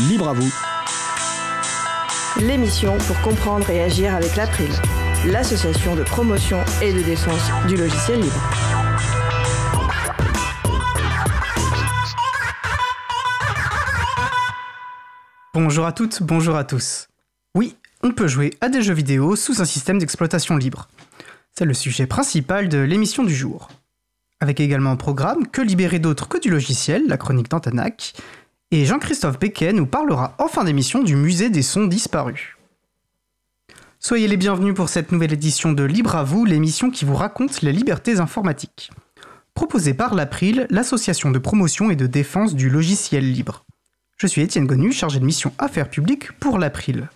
Libre à vous. L'émission pour comprendre et agir avec l'April, l'association de promotion et de défense du logiciel libre. Bonjour à toutes, bonjour à tous. Oui, on peut jouer à des jeux vidéo sous un système d'exploitation libre. C'est le sujet principal de l'émission du jour. Avec également un programme Que libérer d'autres que du logiciel, la chronique d'Antanac, et Jean-Christophe Becquet nous parlera en fin d'émission du musée des sons disparus. Soyez les bienvenus pour cette nouvelle édition de Libre à vous, l'émission qui vous raconte les libertés informatiques. Proposée par l'April, l'association de promotion et de défense du logiciel libre. Je suis Étienne Gonu, chargé de mission Affaires publiques pour l'April.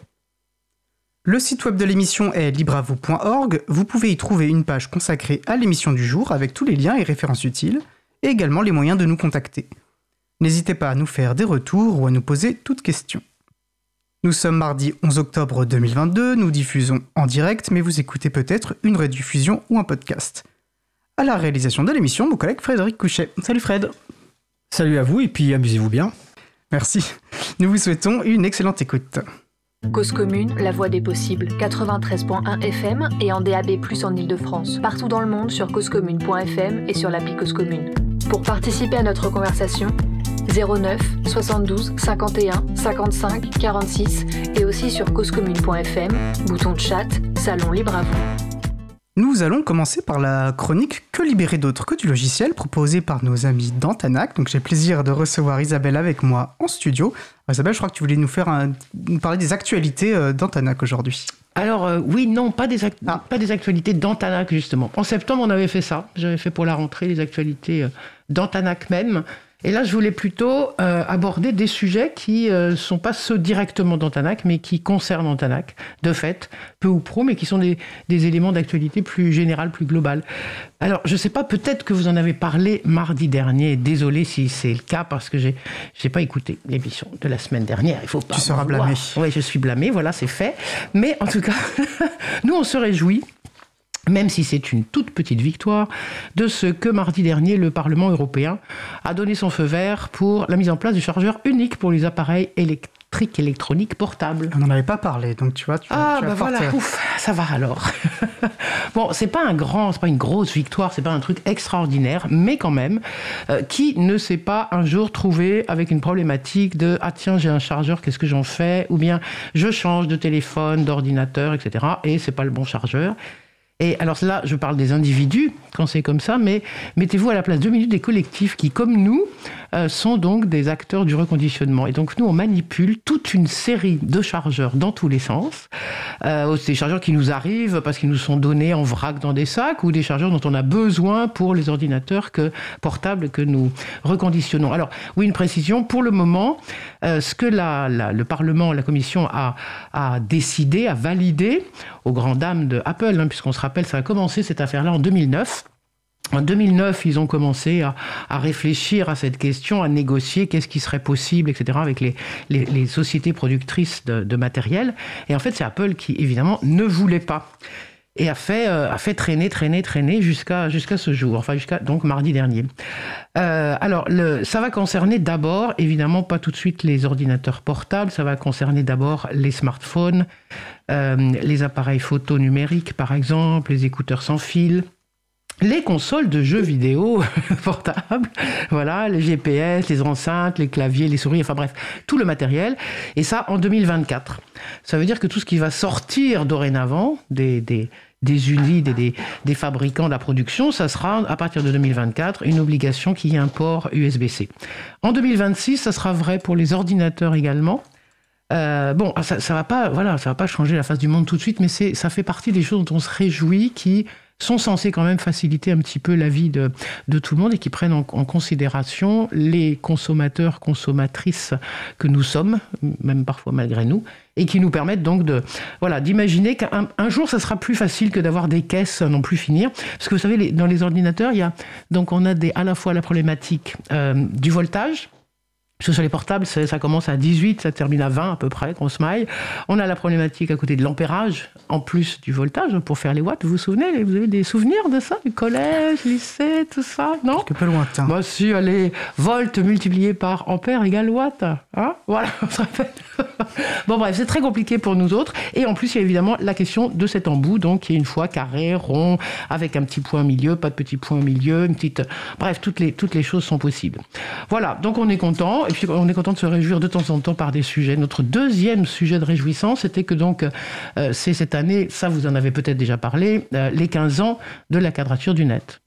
Le site web de l'émission est libreavou.org. Vous pouvez y trouver une page consacrée à l'émission du jour avec tous les liens et références utiles, et également les moyens de nous contacter. N'hésitez pas à nous faire des retours ou à nous poser toutes questions. Nous sommes mardi 11 octobre 2022, nous diffusons en direct, mais vous écoutez peut-être une rediffusion ou un podcast. À la réalisation de l'émission, mon collègue Frédéric Couchet. Salut Fred Salut à vous et puis amusez-vous bien. Merci. Nous vous souhaitons une excellente écoute. Cause commune, la voix des possibles, 93.1 FM et en DAB+, en Ile-de-France. Partout dans le monde sur causecommune.fm et sur l'appli Cause Commune. Pour participer à notre conversation, 09 72 51 55 46 et aussi sur causecommune.fm, bouton de chat, salon libre à vous. Nous allons commencer par la chronique Que libérer d'autres que du logiciel proposée par nos amis d'Antanac. Donc j'ai le plaisir de recevoir Isabelle avec moi en studio. Isabelle, je crois que tu voulais nous faire un- nous parler des actualités euh, d'Antanac aujourd'hui. Alors euh, oui, non, pas des, ac- Ah. pas des actualités d'Antanac justement. En septembre, on avait fait ça. J'avais fait pour la rentrée les actualités euh, d'Antanac même. Et là, je voulais plutôt euh, aborder des sujets qui ne sont pas ceux directement d'Antanac, mais qui concernent Antanac, de fait, peu ou pro, mais qui sont des, des éléments d'actualité plus générale, plus globale. Alors, je ne sais pas, peut-être que vous en avez parlé mardi dernier. Désolé si c'est le cas, parce que j'ai j'ai pas écouté l'émission de la semaine dernière. Il faut pas. Tu seras blâmé. Oui, je suis blâmé, voilà, c'est fait. Mais en tout cas, nous, on se réjouit même si c'est une toute petite victoire, de ce que mardi dernier, le Parlement européen a donné son feu vert pour la mise en place du chargeur unique pour les appareils électriques électroniques portables. On n'en avait pas parlé, donc tu vois, tu, Ah, tu bah voilà, euh, ouf, ça va alors. bon, c'est pas un grand, c'est pas une grosse victoire, c'est pas un truc extraordinaire, mais quand même, euh, qui ne s'est pas un jour trouvé avec une problématique de ah tiens, j'ai un chargeur, qu'est-ce que j'en fais? Ou bien je change de téléphone, d'ordinateur, etc. Et c'est pas le bon chargeur. Et alors là, je parle des individus quand c'est comme ça, mais mettez-vous à la place deux minutes des collectifs qui, comme nous, euh, sont donc des acteurs du reconditionnement. Et donc nous, on manipule toute une série de chargeurs dans tous les sens. Euh, des chargeurs qui nous arrivent parce qu'ils nous sont donnés en vrac dans des sacs, ou des chargeurs dont on a besoin pour les ordinateurs que, portables que nous reconditionnons. Alors oui, une précision. Pour le moment, euh, ce que le Parlement, la Commission a, décidé, a validé, aux grandes dames de Apple, hein, puisqu'on se rappelle, ça a commencé cette affaire-là en 2009. En 2009, ils ont commencé à, réfléchir à cette question, à négocier qu'est-ce qui serait possible, etc., avec les, sociétés productrices de matériel. Et en fait, c'est Apple qui, évidemment, ne voulait pas. Et a fait, euh, a fait traîner, traîner, traîner jusqu'à jusqu'à ce jour, enfin jusqu'à donc mardi dernier. Euh, alors, ça va concerner d'abord, évidemment, pas tout de suite les ordinateurs portables, ça va concerner d'abord les smartphones, euh, les appareils photo numériques, par exemple, les écouteurs sans fil, les consoles de jeux vidéo portables, voilà, les GPS, les enceintes, les claviers, les souris, enfin bref, tout le matériel. Et ça en 2024. Ça veut dire que tout ce qui va sortir dorénavant des, des, des unités, des, des, des fabricants de la production, ça sera à partir de 2024 une obligation qu'il y ait un port USB-C. En 2026, ça sera vrai pour les ordinateurs également. Euh, bon, ça, ça va pas, voilà, ça va pas changer la face du monde tout de suite, mais ça fait partie des choses dont on se réjouit, qui sont censées quand même faciliter un petit peu la vie de, de tout le monde et qui prennent en, considération les consommateurs, consommatrices que nous sommes, même parfois malgré nous, et qui nous permettent donc de, voilà, d'imaginer qu'un un jour, ça sera plus facile que d'avoir des caisses à non plus finir, parce que vous savez, dans les ordinateurs, il y a donc on a des, à la fois la problématique euh, du voltage Parce que sur les portables, ça commence à 18, ça termine à 20 à peu près, grosse maille. On a la problématique à côté de l'ampérage, en plus du voltage, pour faire les watts. Vous vous souvenez Vous avez des souvenirs de ça Du collège, lycée, tout ça Non Quelque peu lointain. Moi, si, allez, volts multiplié par ampère égale watt. Hein voilà, on se rappelle. bon, bref, c'est très compliqué pour nous autres. Et en plus, il y a évidemment la question de cet embout, donc qui est une fois carré, rond, avec un petit point au milieu, pas de petit point au milieu, une petite. Bref, toutes les, toutes les choses sont possibles. Voilà, donc on est content. Et puis on est content de se réjouir de temps en temps par des sujets. Notre deuxième sujet de réjouissance, c'était que donc euh, c'est cette année, ça vous en avez peut-être déjà parlé, euh, les 15 ans de la quadrature du net.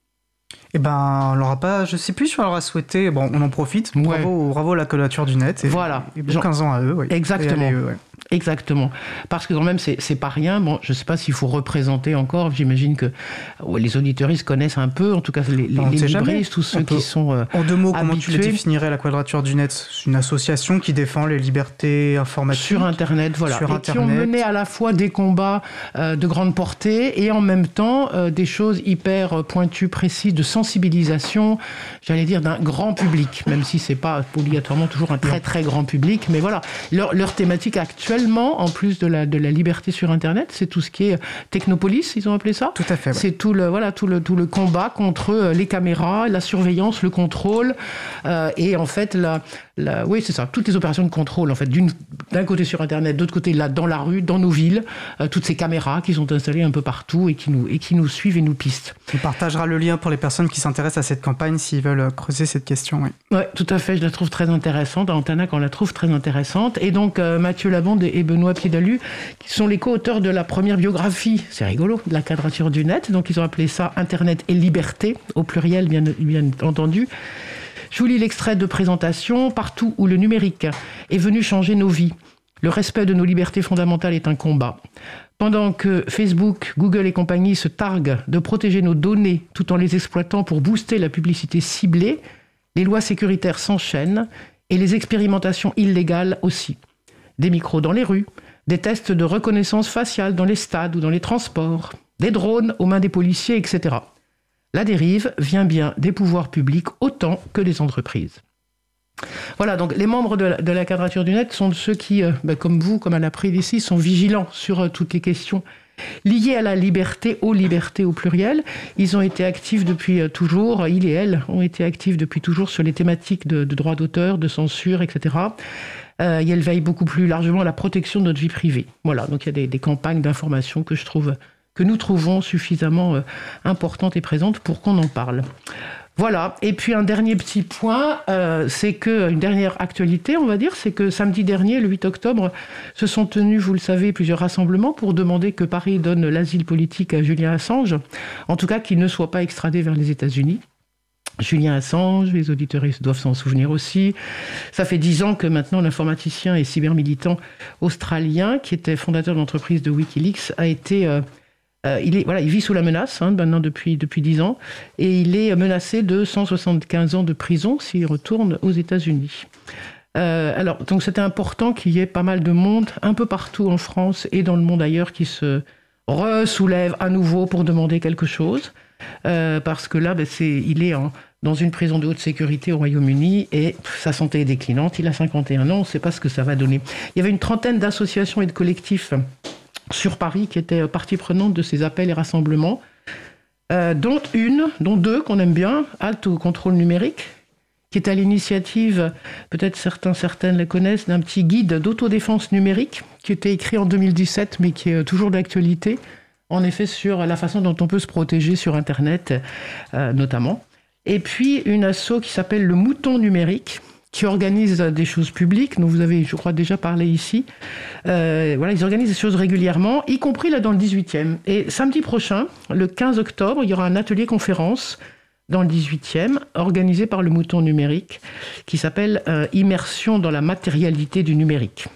Eh ben, on l'aura pas, je sais plus si on l'aura souhaité. Bon, on en profite. Bravo, bravo à la quadrature du net. Et, voilà. Et 15 ans à eux. Oui. Exactement. Exactement. Parce que quand même, c'est pas rien. Bon, je ne sais pas s'il faut représenter encore. J'imagine que les auditoristes connaissent un peu, en tout cas les, les libristes, tous ceux qui sont. Euh, en deux mots, comment tu définirais la Quadrature du Net? C'est une association qui défend les libertés informatiques? Sur Internet, voilà. Sur et qui ont mené à la fois des combats euh, de grande portée et en même temps euh, des choses hyper pointues, précises, de sensibilisation, j'allais dire, d'un grand public, même si c'est pas obligatoirement toujours un très très grand public. Mais voilà, leur, leur thématique actuelle en plus de la, de la liberté sur Internet, c'est tout ce qui est technopolis, ils ont appelé ça. Tout à fait. C'est tout le, voilà, tout, le, tout le combat contre euh, les caméras, la surveillance, le contrôle. Euh, et en fait, la, la oui, c'est ça, toutes les opérations de contrôle, en fait, d'un côté sur Internet, d'autre côté, là, dans la rue, dans nos villes, euh, toutes ces caméras qui sont installées un peu partout et qui nous, et qui nous suivent et nous pistent. On partagera le lien pour les personnes qui s'intéressent à cette campagne s'ils veulent creuser cette question. Oui. Ouais, tout à fait, je la trouve très intéressante. Antanac, on la trouve très intéressante. Et donc, Mathieu Et Benoît Piedalu, qui sont les co-auteurs de la première biographie, c'est rigolo, de la quadrature du net. Donc ils ont appelé ça Internet et liberté, au pluriel bien entendu. Je vous lis l'extrait de présentation. Partout où le numérique est venu changer nos vies, le respect de nos libertés fondamentales est un combat. Pendant que Facebook, Google et compagnie se targuent de protéger nos données tout en les exploitant pour booster la publicité ciblée, les lois sécuritaires s'enchaînent et les expérimentations illégales aussi des micros dans les rues, des tests de reconnaissance faciale dans les stades ou dans les transports, des drones aux mains des policiers, etc. La dérive vient bien des pouvoirs publics autant que des entreprises. Voilà, donc les membres de la, quadrature du net sont ceux qui, euh, ben, comme vous, comme à la ici, sont vigilants sur euh, toutes les questions liées à la liberté, aux libertés au pluriel. Ils ont été actifs depuis euh, toujours, il et elle ont été actifs depuis toujours sur les thématiques de, de droit d'auteur, de censure, etc euh, et elle veille beaucoup plus largement à la protection de notre vie privée. Voilà, donc il y a des, campagnes d'information que je trouve que nous trouvons suffisamment euh, importantes et présentes pour qu'on en parle. Voilà. Et puis un dernier petit point, euh, c'est que une dernière actualité, on va dire, c'est que samedi dernier, le 8 octobre, se sont tenus, vous le savez, plusieurs rassemblements pour demander que Paris donne l'asile politique à Julien Assange, en tout cas qu'il ne soit pas extradé vers les États-Unis. Julien Assange, les auditeurs doivent s'en souvenir aussi. Ça fait dix ans que maintenant l'informaticien et cybermilitant australien, qui était fondateur de l'entreprise de Wikileaks, a été... Euh, euh, il, voilà, il vit sous la menace hein, maintenant depuis, depuis 10 ans et il est menacé de 175 ans de prison s'il retourne aux États-Unis. Euh, alors, donc c'était important qu'il y ait pas mal de monde un peu partout en France et dans le monde ailleurs qui se ressoulève à nouveau pour demander quelque chose. Euh, parce que là, ben, il est dans une prison de haute sécurité au Royaume-Uni et sa santé est déclinante. Il a 51 ans, on ne sait pas ce que ça va donner. Il y avait une trentaine d'associations et de collectifs sur Paris qui étaient partie prenante de ces appels et rassemblements, euh, dont une, dont deux qu'on aime bien, Halte au contrôle numérique, qui est à l'initiative, peut-être certains, certaines les connaissent, d'un petit guide d'autodéfense numérique qui était écrit en 2017 mais qui est toujours d'actualité en effet sur la façon dont on peut se protéger sur Internet euh, notamment. Et puis une asso qui s'appelle le Mouton numérique qui organise des choses publiques, dont vous avez, je crois, déjà parlé ici. Euh, voilà, ils organisent des choses régulièrement, y compris là dans le 18e. Et samedi prochain, le 15 octobre, il y aura un atelier conférence dans le 18e, organisé par le Mouton numérique, qui s'appelle euh, Immersion dans la matérialité du numérique.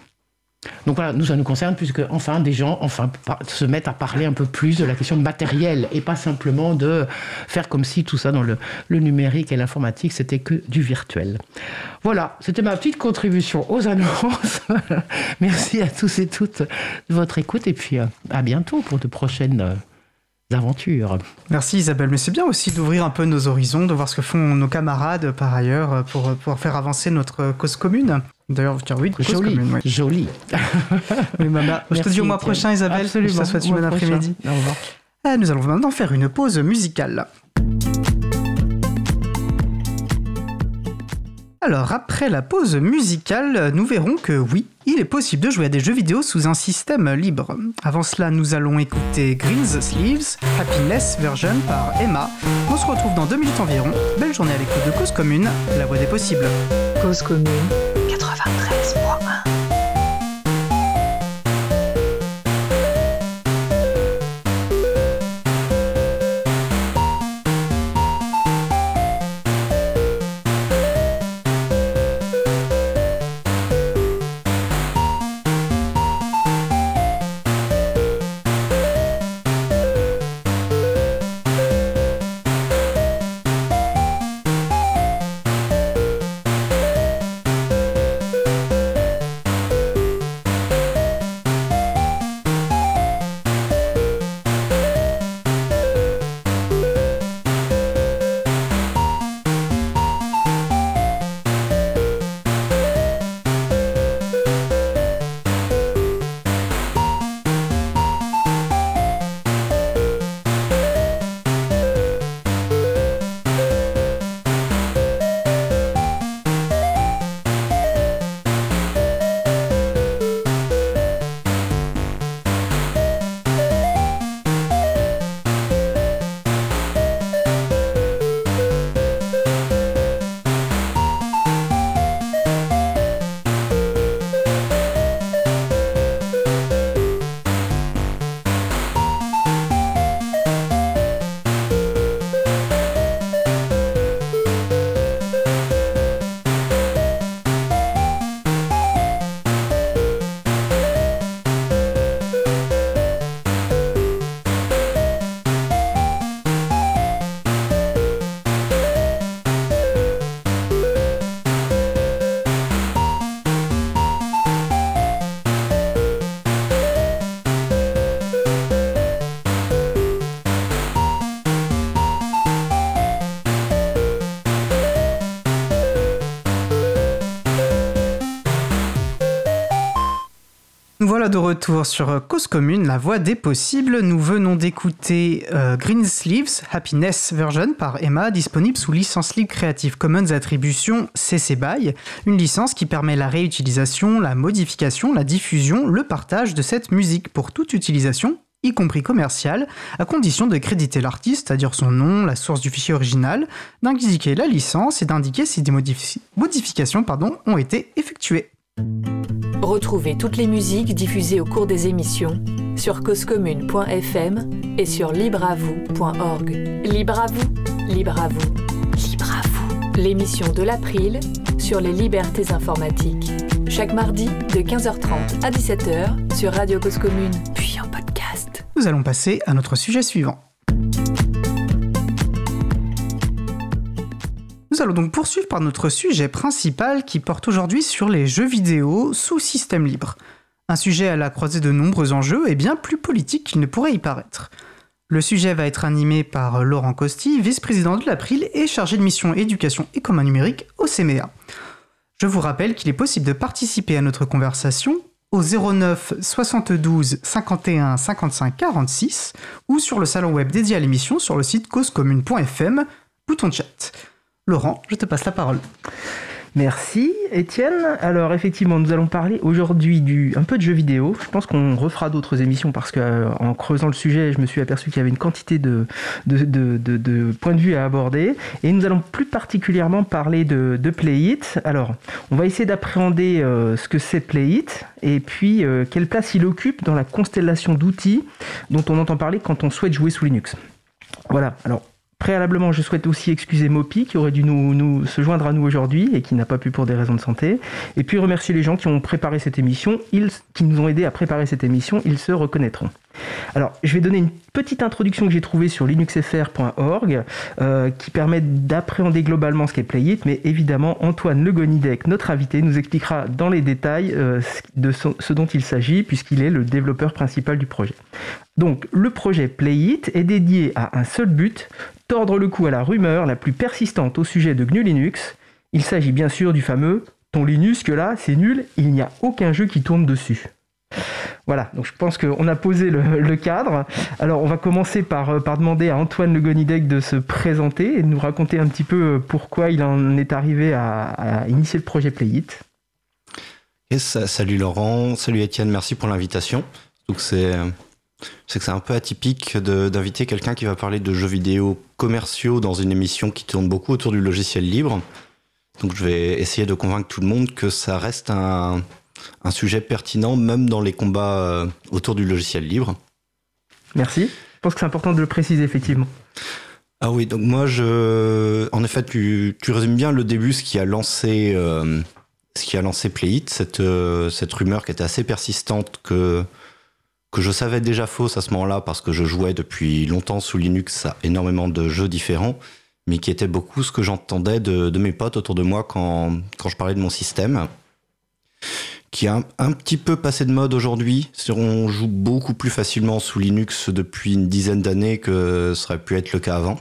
Donc voilà, nous, ça nous concerne puisque enfin des gens enfin se mettent à parler un peu plus de la question matérielle et pas simplement de faire comme si tout ça dans le, numérique et l'informatique c'était que du virtuel. Voilà, c'était ma petite contribution aux annonces. Merci à tous et toutes de votre écoute et puis euh, à bientôt pour de prochaines euh, aventures. Merci Isabelle, mais c'est bien aussi d'ouvrir un peu nos horizons, de voir ce que font nos camarades par ailleurs pour pouvoir faire avancer notre cause commune. D'ailleurs, dire oui, Joli, commune. oui. joli. Oui. Je te dis au mois prochain Isabelle, Absolument. que ça soit une bonne après-midi. Au revoir. Ah, Nous allons maintenant faire une pause musicale. Alors, après la pause musicale, nous verrons que oui, il est possible de jouer à des jeux vidéo sous un système libre. Avant cela, nous allons écouter Green's Sleeves, Happiness Version par Emma. On se retrouve dans deux minutes environ. Belle journée à l'écoute de Cause Commune, la voix des possibles. Cause commune. 93.1 de retour sur euh, Cause Commune, la voix des possibles. Nous venons d'écouter euh, Green Sleeves Happiness Version par Emma, disponible sous licence libre Creative Commons Attribution CC BY, une licence qui permet la réutilisation, la modification, la diffusion, le partage de cette musique pour toute utilisation y compris commerciale, à condition de créditer l'artiste, c'est-à-dire son nom, la source du fichier original, d'indiquer la licence et d'indiquer si des modifi- modifications ont été effectuées. Retrouvez toutes les musiques diffusées au cours des émissions sur causecommune.fm et sur libreavoue.org. Libre à vous, libre à vous, libre à vous. L'émission de l'April sur les libertés informatiques. Chaque mardi de 15h30 à 17h sur Radio Cause Commune, puis en podcast. Nous allons passer à notre sujet suivant. Nous allons donc poursuivre par notre sujet principal qui porte aujourd'hui sur les jeux vidéo sous système libre. Un sujet à la croisée de nombreux enjeux et bien plus politique qu'il ne pourrait y paraître. Le sujet va être animé par Laurent Costi, vice-président de l'April et chargé de mission éducation et commun numérique au CMEA. Je vous rappelle qu'il est possible de participer à notre conversation au 09 72 51 55 46 ou sur le salon web dédié à l'émission sur le site causecommune.fm, bouton chat. Laurent, je te passe la parole. Merci Étienne. Alors effectivement, nous allons parler aujourd'hui du un peu de jeux vidéo. Je pense qu'on refera d'autres émissions parce que euh, creusant le sujet, je me suis aperçu qu'il y avait une quantité de, points de vue à aborder. Et nous allons plus particulièrement parler de, Play It. Alors, on va essayer d'appréhender euh, ce que c'est Play It et puis euh, quelle place il occupe dans la constellation d'outils dont on entend parler quand on souhaite jouer sous Linux. Voilà. Préalablement, je souhaite aussi excuser Mopi qui aurait dû nous, se joindre à nous aujourd'hui et qui n'a pas pu pour des raisons de santé. Et puis remercier les gens qui ont préparé cette émission, ils, qui nous ont aidés à préparer cette émission, ils se reconnaîtront. Alors, je vais donner une petite introduction que j'ai trouvée sur linuxfr.org euh, qui permet d'appréhender globalement ce qu'est Playit, mais évidemment, Antoine Le Gonidec, notre invité, nous expliquera dans les détails euh, de ce dont il s'agit, puisqu'il est le développeur principal du projet. Donc, le projet Playit est dédié à un seul but, tordre le cou à la rumeur la plus persistante au sujet de GNU Linux. Il s'agit bien sûr du fameux ton Linux que là, c'est nul, il n'y a aucun jeu qui tourne dessus. Voilà, donc je pense qu'on a posé le, cadre. Alors on va commencer par, euh, demander à Antoine Le Gonidec de se présenter et de nous raconter un petit peu euh, pourquoi il en est arrivé à, initier le projet Playit. salut Laurent, salut Étienne, merci pour l'invitation. Donc c'est c'est que c'est un peu atypique d'inviter quelqu'un qui va parler de jeux vidéo commerciaux dans une émission qui tourne beaucoup autour du logiciel libre. Donc je vais essayer de convaincre tout le monde que ça reste un, un sujet pertinent même dans les combats euh, autour du logiciel libre. Merci. Je pense que c'est important de le préciser effectivement. Ah oui, donc moi je, en effet, tu, tu résumes bien le début, ce qui a lancé, euh, ce qui a lancé Playit, cette euh, cette rumeur qui était assez persistante que que je savais déjà fausse à ce moment-là parce que je jouais depuis longtemps sous Linux à énormément de jeux différents, mais qui était beaucoup ce que j'entendais de, mes potes autour de moi quand quand je parlais de mon système qui a un, petit peu passé de mode aujourd'hui. On joue beaucoup plus facilement sous Linux depuis une dizaine d'années que ça aurait pu être le cas avant.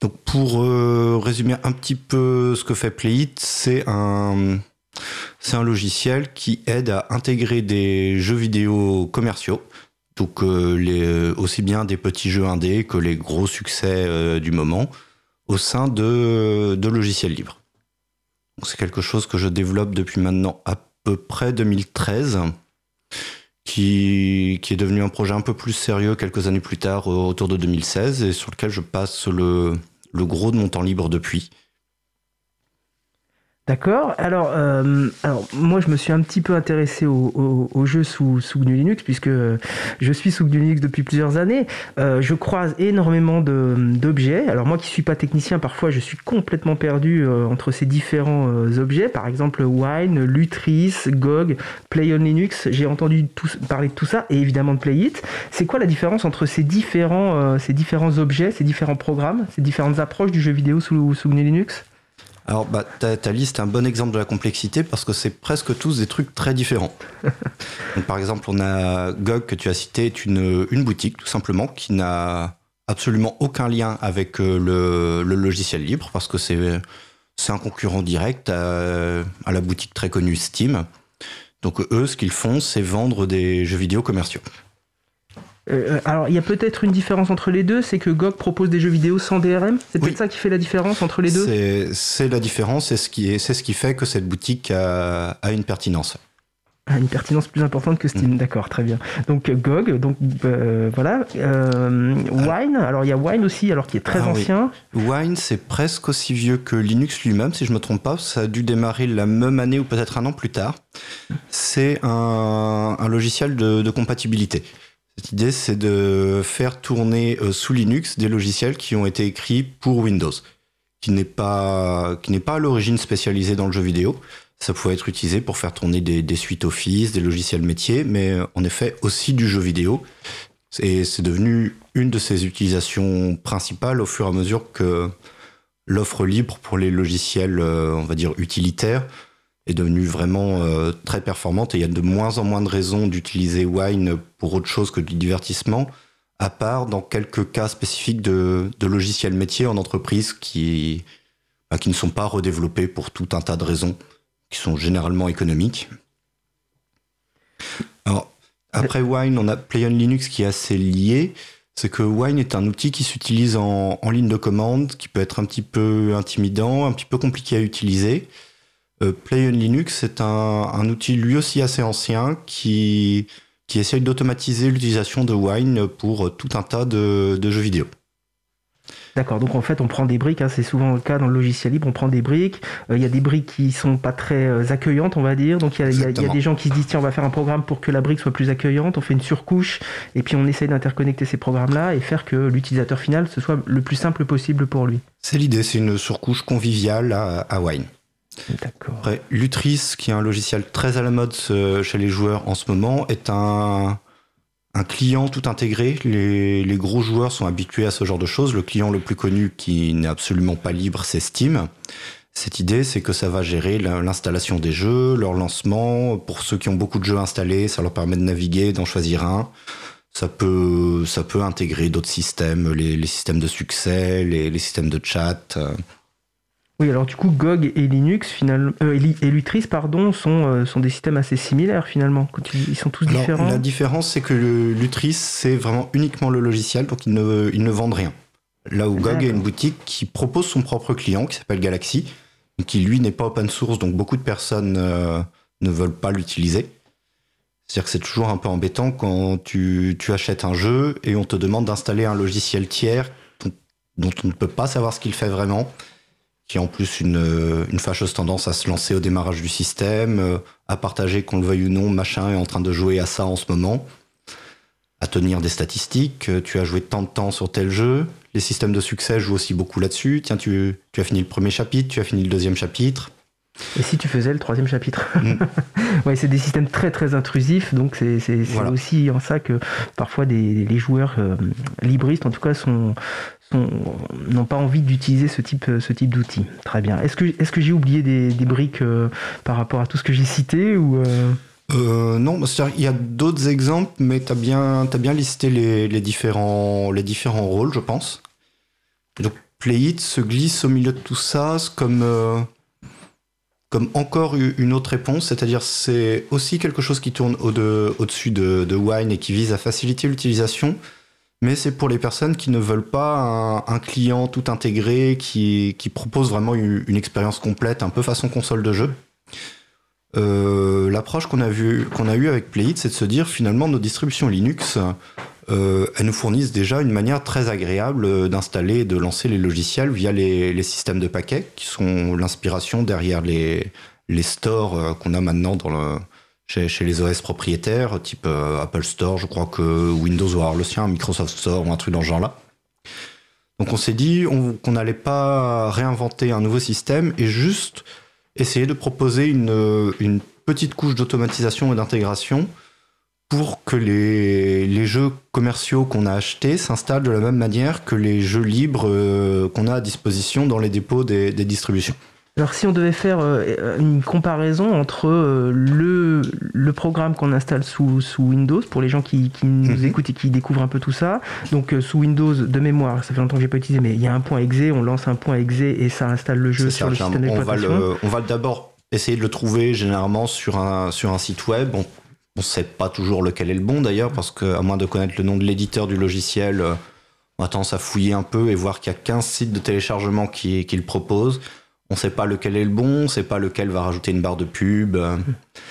Donc pour euh, résumer un petit peu ce que fait Playit, c'est un, c'est un logiciel qui aide à intégrer des jeux vidéo commerciaux. Euh, les, aussi bien des petits jeux indés que les gros succès euh, du moment au sein de, logiciels libres. C'est quelque chose que je développe depuis maintenant à peu près 2013, qui, qui est devenu un projet un peu plus sérieux quelques années plus tard, autour de 2016, et sur lequel je passe le, le gros de mon temps libre depuis. D'accord. Alors, euh, alors, moi, je me suis un petit peu intéressé au, au, jeu sous, sous, GNU Linux, puisque je suis sous GNU Linux depuis plusieurs années. Euh, je croise énormément d'objets. Alors, moi qui suis pas technicien, parfois, je suis complètement perdu euh, entre ces différents euh, objets. Par exemple, Wine, Lutris, GOG, Play on Linux. J'ai entendu parler de tout ça, et évidemment de Playit. C'est quoi la différence entre ces différents, euh, ces différents objets, ces différents programmes, ces différentes approches du jeu vidéo sous, sous GNU Linux? Alors, bah, ta, ta, liste est un bon exemple de la complexité parce que c'est presque tous des trucs très différents. Donc, par exemple, on a GOG que tu as cité, est une, une boutique tout simplement qui n'a absolument aucun lien avec euh, le, le, logiciel libre parce que c'est c'est un concurrent direct à, à, la boutique très connue Steam. Donc eux, ce qu'ils font, c'est vendre des jeux vidéo commerciaux. Euh, alors, il y a peut-être une différence entre les deux, c'est que GOG propose des jeux vidéo sans DRM. C'est peut-être ça qui fait la différence entre les deux? C'est la différence, c'est ce qui est, c'est ce qui fait que cette boutique a, a une pertinence. A une pertinence plus importante que Steam, mm. d'accord, très bien. Donc GOG, donc euh, voilà. Euh, Wine, alors il y a Wine aussi, alors qui est très ah, ancien. Oui. Wine, c'est presque aussi vieux que Linux lui-même, si je me trompe pas. Ça a dû démarrer la même année ou peut-être un an plus tard. C'est un, un logiciel de, de compatibilité. Cette idée, c'est de faire tourner euh, sous Linux des logiciels qui ont été écrits pour Windows, qui n'est pas, à l'origine spécialisé dans le jeu vidéo. Ça pouvait être utilisé pour faire tourner des, des suites Office, des logiciels métiers, mais en effet aussi du jeu vidéo. Et c'est devenu une de ses utilisations principales au fur et à mesure que l'offre libre pour les logiciels, euh, on va dire, utilitaires est devenue vraiment euh, très performante et il y a de moins en moins de raisons d'utiliser Wine pour autre chose que du divertissement, à part dans quelques cas spécifiques de, de logiciels métiers en entreprise qui, bah, qui ne sont pas redéveloppés pour tout un tas de raisons qui sont généralement économiques. Alors, après Wine, on a Play on Linux qui est assez lié. C'est que Wine est un outil qui s'utilise en, en ligne de commande, qui peut être un petit peu intimidant, un petit peu compliqué à utiliser. Euh, Play on Linux, c'est un, un, outil lui aussi assez ancien qui, qui essaye d'automatiser l'utilisation de Wine pour tout un tas de, de jeux vidéo. D'accord, donc en fait on prend des briques, hein, c'est souvent le cas dans le logiciel libre, on prend des briques, euh, il euh, y a des briques qui sont pas très euh, accueillantes on va dire, donc il y, y, y, a des gens qui se disent tiens on va faire un programme pour que la brique soit plus accueillante, on fait une surcouche et puis on essaye d'interconnecter ces programmes-là et faire que l'utilisateur final ce soit le plus simple possible pour lui. C'est l'idée, c'est une surcouche conviviale à, à Wine. Lutris, qui est un logiciel très à la mode chez les joueurs en ce moment, est un, un client tout intégré. Les, les, gros joueurs sont habitués à ce genre de choses. Le client le plus connu qui n'est absolument pas libre, c'est Steam. Cette idée, c'est que ça va gérer l'installation des jeux, leur lancement. Pour ceux qui ont beaucoup de jeux installés, ça leur permet de naviguer, d'en choisir un. Ça peut, ça peut intégrer d'autres systèmes, les, les, systèmes de succès, les, les systèmes de chat. Oui, alors du coup, GOG et Linux, finalement, euh, et Lutris, pardon, sont, euh, sont des systèmes assez similaires finalement. Ils sont tous différents. La différence, c'est que Lutris, c'est vraiment uniquement le logiciel, donc ils ne, ils ne vendent rien. Là où GOG est une boutique qui propose son propre client, qui s'appelle Galaxy, qui lui n'est pas open source, donc beaucoup de personnes euh, ne veulent pas l'utiliser. C'est-à-dire que c'est toujours un peu embêtant quand tu, tu, achètes un jeu et on te demande d'installer un logiciel tiers dont on ne peut pas savoir ce qu'il fait vraiment qui a en plus une, une, fâcheuse tendance à se lancer au démarrage du système, euh, à partager qu'on le veuille ou non, machin est en train de jouer à ça en ce moment, à tenir des statistiques, euh, tu as joué tant de temps sur tel jeu, les systèmes de succès jouent aussi beaucoup là-dessus, tiens, tu, tu, as fini le premier chapitre, tu as fini le deuxième chapitre. Et si tu faisais le troisième chapitre mm. ouais, C'est des systèmes très très intrusifs, donc c'est aussi en ça que parfois des, les joueurs euh, libristes en tout cas sont, n'ont pas envie d'utiliser ce type, ce type d'outils. Très bien. Est-ce que, est que j'ai oublié des, briques euh, par rapport à tout ce que j'ai cité ou euh? Euh, non, il y a d'autres exemples, mais tu as bien, bien listé les, différents, les différents rôles, je pense. donc, Playit se glisse au milieu de tout ça comme, comme encore une autre réponse, c'est-à-dire c'est aussi quelque chose qui tourne au-dessus de, de Wine et qui vise à faciliter l'utilisation, mais c'est pour les personnes qui ne veulent pas un, client tout intégré qui, propose vraiment une, expérience complète, un peu façon console de jeu. Euh, l'approche qu'on a, a eue avec Playit, c'est de se dire finalement nos distributions Linux, euh, elles nous fournissent déjà une manière très agréable d'installer et de lancer les logiciels via les, systèmes de paquets, qui sont l'inspiration derrière les, les stores euh, qu'on a maintenant dans le, chez, les OS propriétaires, type euh, Apple Store, je crois que Windows va avoir le sien, Microsoft Store ou un truc dans ce genre-là. Donc on s'est dit qu'on n'allait pas réinventer un nouveau système et juste essayer de proposer une, une petite couche d'automatisation et d'intégration pour que les, jeux commerciaux qu'on a achetés s'installent de la même manière que les jeux libres euh, qu'on a à disposition dans les dépôts des distributions. Alors si on devait faire euh, une comparaison entre euh, le, le programme qu'on installe sous, sous Windows, pour les gens qui, qui nous mhm. écoutent et qui découvrent un peu tout ça, donc euh, sous Windows de mémoire, ça fait longtemps que j'ai pas utilisé, mais il y a un point exe, on lance un point exe et ça installe le jeu sur le système d'exploitation. On va d'abord essayer de le trouver généralement sur un, sur un site web. On ne sait pas toujours lequel est le bon d'ailleurs, parce qu'à moins de connaître le nom de l'éditeur du logiciel, on a tendance à fouiller un peu et voir qu'il y a 15 sites de téléchargement qui, qui le proposent on ne sait pas lequel est le bon, on ne sait pas lequel va rajouter une barre de pub.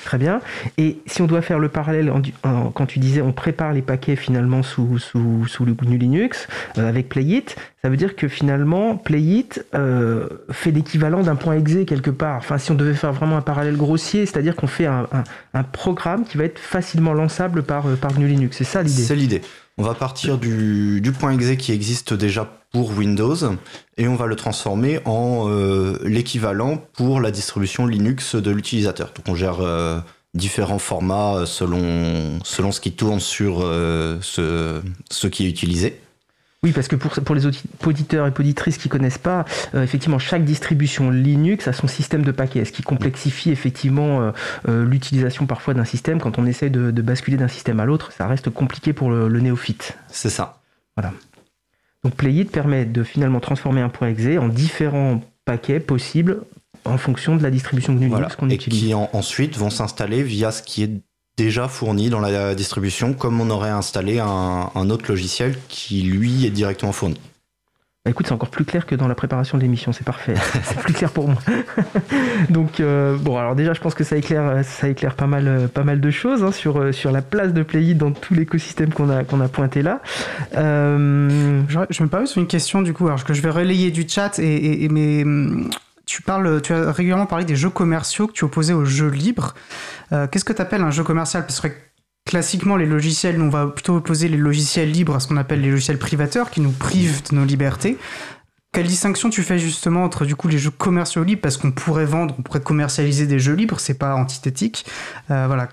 Très bien. Et si on doit faire le parallèle, quand tu disais on prépare les paquets finalement sous, sous, sous le GNU Linux euh, avec Playit, ça veut dire que finalement Playit euh, fait l'équivalent d'un point exe quelque part. Enfin, si on devait faire vraiment un parallèle grossier, c'est-à-dire qu'on fait un, programme qui va être facilement lançable par, euh, par GNU Linux. C'est ça l'idée? C'est l'idée. On va partir du, du point exe qui existe déjà pour Windows et on va le transformer en euh, l'équivalent pour la distribution Linux de l'utilisateur. Donc on gère euh, différents formats euh, selon, selon ce qui tourne sur ce, ce qui est utilisé. Oui, parce que pour, pour les auditeurs et auditrices qui connaissent pas, effectivement, chaque distribution Linux a son système de paquets, ce qui complexifie effectivement l'utilisation parfois d'un système. Quand on essaie de, basculer d'un système à l'autre, ça reste compliqué pour le, le néophyte. C'est ça. Voilà. Donc Playit permet de finalement transformer un point exe en différents paquets possibles en fonction de la distribution GNU Linux qu'on utilise. Et qui ensuite vont s'installer via ce qui est déjà fourni dans la distribution, comme on aurait installé un autre logiciel qui lui est directement fourni. Bah, écoute, c'est encore plus clair que dans la préparation de l'émission, c'est parfait. c'est plus clair pour moi. Donc, euh, bon, alors déjà, je pense que ça éclaire, ça éclaire pas, mal, pas mal de choses hein, sur, euh, sur la place de Playit dans tout l'écosystème qu'on a, qu'on a pointé là. Euh... Je, me permets sur une question, du coup, alors que je vais relayer du chat, et, et, mais hum, tu, parles, tu as régulièrement parlé des jeux commerciaux que tu opposais aux jeux libres. Euh, qu'est-ce que tu appelles un jeu commercial? Parce que classiquement, les logiciels, on va plutôt opposer les logiciels libres à ce qu'on appelle les logiciels privateurs qui nous privent de nos libertés. Quelle distinction tu fais justement entre du coup les jeux commerciaux libres? Parce qu'on pourrait vendre, on pourrait commercialiser des jeux libres, c'est pas antithétique. Euh, voilà,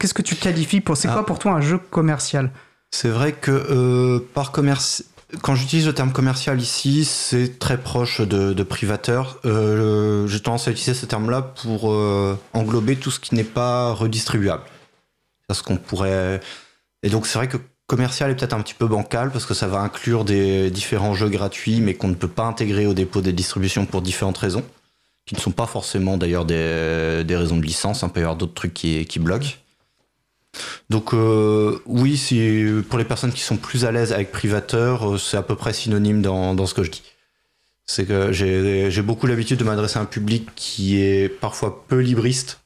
qu'est-ce que tu qualifies pour C'est quoi ah. pour toi un jeu commercial? C'est vrai que euh, par commerce, quand j'utilise le terme commercial ici, c'est très proche de, de privateur. Euh, J'ai tendance à utiliser ce terme-là pour englober tout ce qui n'est pas redistribuable. C'est ce qu'on pourrait. Et donc c'est vrai que commercial est peut-être un petit peu bancal parce que ça va inclure des différents jeux gratuits, mais qu'on ne peut pas intégrer au dépôt des distributions pour différentes raisons, qui ne sont pas forcément d'ailleurs des, raisons de licence. Il peut y avoir d'autres trucs qui, qui bloquent. Donc euh, oui, si, pour les personnes qui sont plus à l'aise avec privateur, euh, c'est à peu près synonyme dans, ce que je dis. C'est que j'ai beaucoup l'habitude de m'adresser à un public qui est parfois peu libriste,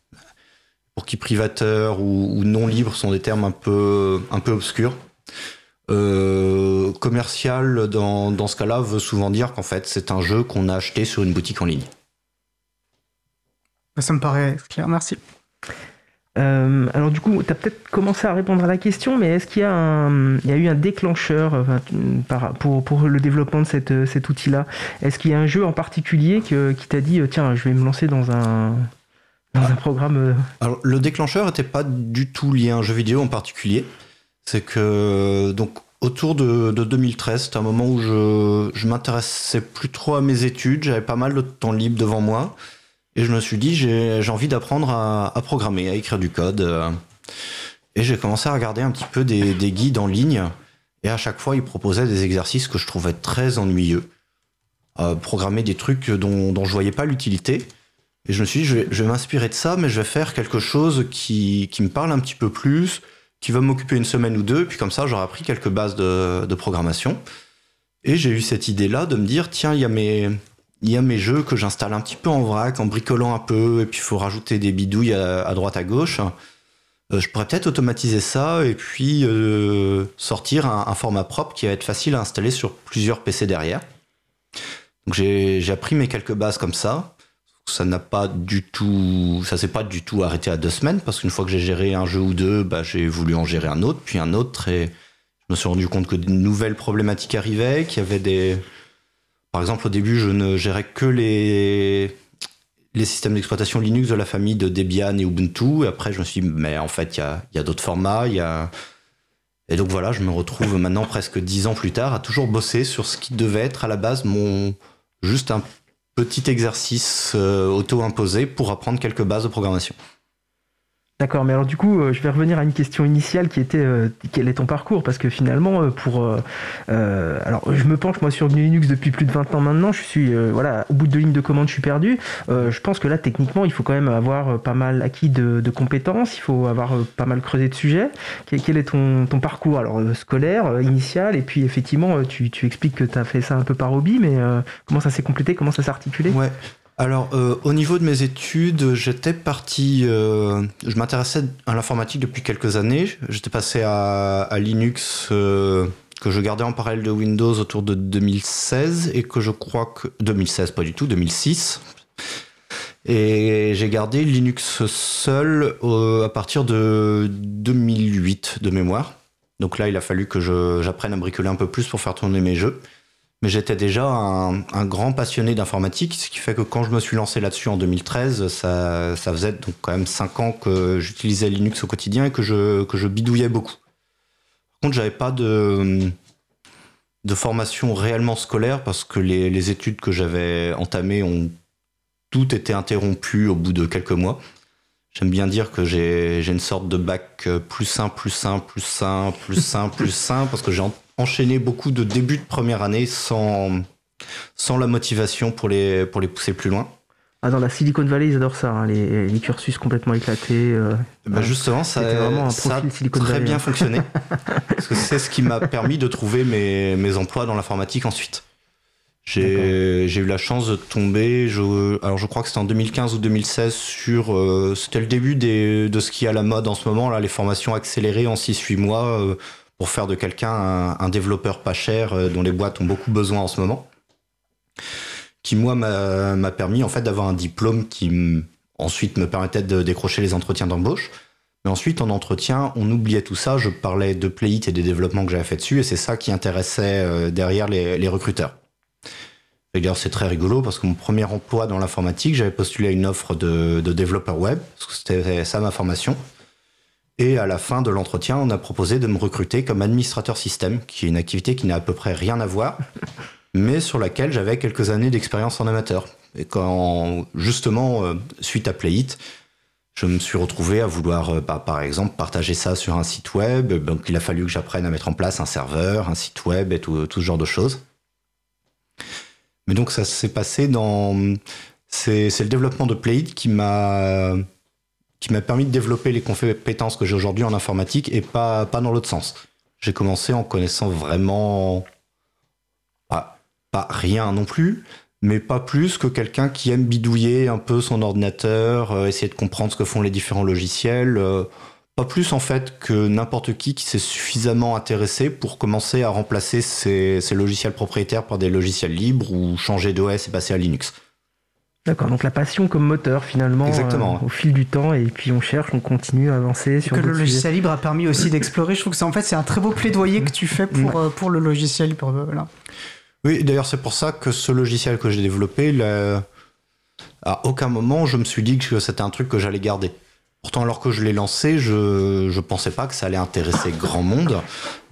pour qui privateur ou, non libre sont des termes un peu, un peu obscurs. Euh, commercial, dans, dans ce cas-là, veut souvent dire qu'en fait, c'est un jeu qu'on a acheté sur une boutique en ligne. Ça me paraît clair, merci. Euh, alors du coup, tu as peut-être commencé à répondre à la question, mais est-ce qu'il y, y a eu un déclencheur pour, pour le développement de cet outil-là? Est-ce qu'il y a un jeu en particulier que- qui t'a dit, euh, tiens, je vais me lancer dans un, programme euh, le déclencheur n'était pas du tout lié à un jeu vidéo en particulier. C'est que, donc, autour de, de 2013, c'était un moment où je, je m'intéressais plus trop à mes études, j'avais pas mal de temps libre devant moi, et je me suis dit, j'ai envie d'apprendre à, programmer, à écrire du code. euh, Et j'ai commencé à regarder un petit peu des, des guides en ligne, et à chaque fois, ils proposaient des exercices que je trouvais très ennuyeux. Euh, programmer des trucs dont, dont je voyais pas l'utilité. Et je me suis dit, je vais, m'inspirer de ça, mais je vais faire quelque chose qui, qui me parle un petit peu plus, qui va m'occuper une semaine ou deux, puis comme ça, j'aurai appris quelques bases de, de programmation. Et j'ai eu cette idée-là de me dire, tiens, il y a mes, y a mes jeux que j'installe un petit peu en vrac, en bricolant un peu, et puis il faut rajouter des bidouilles à, droite à gauche. Euh, je pourrais peut-être automatiser ça et puis euh, sortir un, un format propre qui va être facile à installer sur plusieurs PC derrière. Donc j'ai appris mes quelques bases comme ça ça n'a pas du tout, ça s'est pas du tout arrêté à deux semaines parce qu'une fois que j'ai géré un jeu ou deux, bah, j'ai voulu en gérer un autre, puis un autre et je me suis rendu compte que de nouvelles problématiques arrivaient, qu'il y avait des, par exemple au début je ne gérais que les les systèmes d'exploitation Linux de la famille de Debian et Ubuntu. Et après je me suis dit mais en fait il y a, y a d'autres formats, il y a et donc voilà, je me retrouve maintenant presque dix ans plus tard à toujours bosser sur ce qui devait être à la base mon juste un petit exercice euh, auto-imposé pour apprendre quelques bases de programmation. D'accord, mais alors du coup, euh, je vais revenir à une question initiale qui était euh, quel est ton parcours? Parce que finalement, euh, pour. euh, alors, je me penche moi sur Linux depuis plus de 20 ans maintenant. Je suis. voilà, au bout de deux lignes de commande, je suis perdu. Je pense que là, techniquement, il faut quand même avoir pas mal acquis de, compétences. Il faut avoir pas mal creusé de sujets. Quel, est ton, parcours? Alors, scolaire, initial, et puis effectivement, tu, expliques que tu as fait ça un peu par hobby, mais comment ça s'est complété? Comment ça s'est articulé? Alors, euh, au niveau de mes études, j'étais parti. euh, je m'intéressais à l'informatique depuis quelques années. J'étais passé à, Linux, euh, que je gardais en parallèle de Windows autour de 2016, et que je crois que. 2016, pas du tout, 2006. Et j'ai gardé Linux seul à partir de 2008 de mémoire. Donc là, il a fallu que j'apprenne à bricoler un peu plus pour faire tourner mes jeux. Mais j'étais déjà un, grand passionné d'informatique, ce qui fait que quand je me suis lancé là-dessus en 2013, ça, faisait donc quand même 5 ans que j'utilisais Linux au quotidien et que je, bidouillais beaucoup. Par contre, j'avais pas de, formation réellement scolaire parce que les, études que j'avais entamées ont toutes été interrompues au bout de quelques mois. J'aime bien dire que j'ai une sorte de bac plus 1, plus 1, plus 1, plus 1, plus 1, parce que j'ai enchaîné beaucoup de débuts de première année sans, sans la motivation pour les, pour les pousser plus loin. Ah, dans la Silicon Valley, ils adorent ça, hein, les, les cursus complètement éclatés. euh, Bah justement, ça, vraiment un ça a très Valley, bien hein. fonctionné. parce que c'est ce qui m'a permis de trouver mes, mes emplois dans l'informatique ensuite. J'ai eu la chance de tomber, je, alors je crois que c'était en 2015 ou 2016, sur. euh, c'était le début des, de ce qui est à la mode en ce moment, là, les formations accélérées en 6-8 mois euh, pour faire de quelqu'un un, développeur pas cher euh, dont les boîtes ont beaucoup besoin en ce moment. Qui, moi, m'a permis en fait d'avoir un diplôme qui ensuite me permettait de décrocher les entretiens d'embauche. Mais ensuite, en entretien, on oubliait tout ça. Je parlais de Playit et des développements que j'avais fait dessus, et c'est ça qui intéressait euh, derrière les, recruteurs. D'ailleurs, c'est très rigolo parce que mon premier emploi dans l'informatique, j'avais postulé à une offre de développeur web, parce que c'était ça ma formation. Et à la fin de l'entretien, on a proposé de me recruter comme administrateur système, qui est une activité qui n'a à peu près rien à voir, mais sur laquelle j'avais quelques années d'expérience en amateur. Et quand, justement, euh, suite à Playit, je me suis retrouvé à vouloir, euh, bah, par exemple, partager ça sur un site web. Donc, il a fallu que j'apprenne à mettre en place un serveur, un site web et tout, tout ce genre de choses. Mais donc, ça s'est passé dans. C'est le développement de Playit qui m'a qui m'a permis de développer les compétences que j'ai aujourd'hui en informatique et pas, dans l'autre sens. J'ai commencé en connaissant vraiment pas, rien non plus, mais pas plus que quelqu'un qui aime bidouiller un peu son ordinateur, euh, essayer de comprendre ce que font les différents logiciels. Euh, pas plus en fait que n'importe qui qui s'est suffisamment intéressé pour commencer à remplacer ses, logiciels propriétaires par des logiciels libres ou changer d'OS et passer à Linux. D'accord, donc la passion comme moteur finalement Exactement. Euh, au fil du temps et puis on cherche, on continue à avancer sur que le logiciel sujets. libre a permis aussi d'explorer. Je trouve que c'est en fait c'est un très beau plaidoyer que tu fais pour, euh, pour le logiciel libre. euh. Oui, d'ailleurs c'est pour ça que ce logiciel que j'ai développé, là, à aucun moment je me suis dit que c'était un truc que j'allais garder. Pourtant, alors que je l'ai lancé, je je pensais pas que ça allait intéresser grand monde.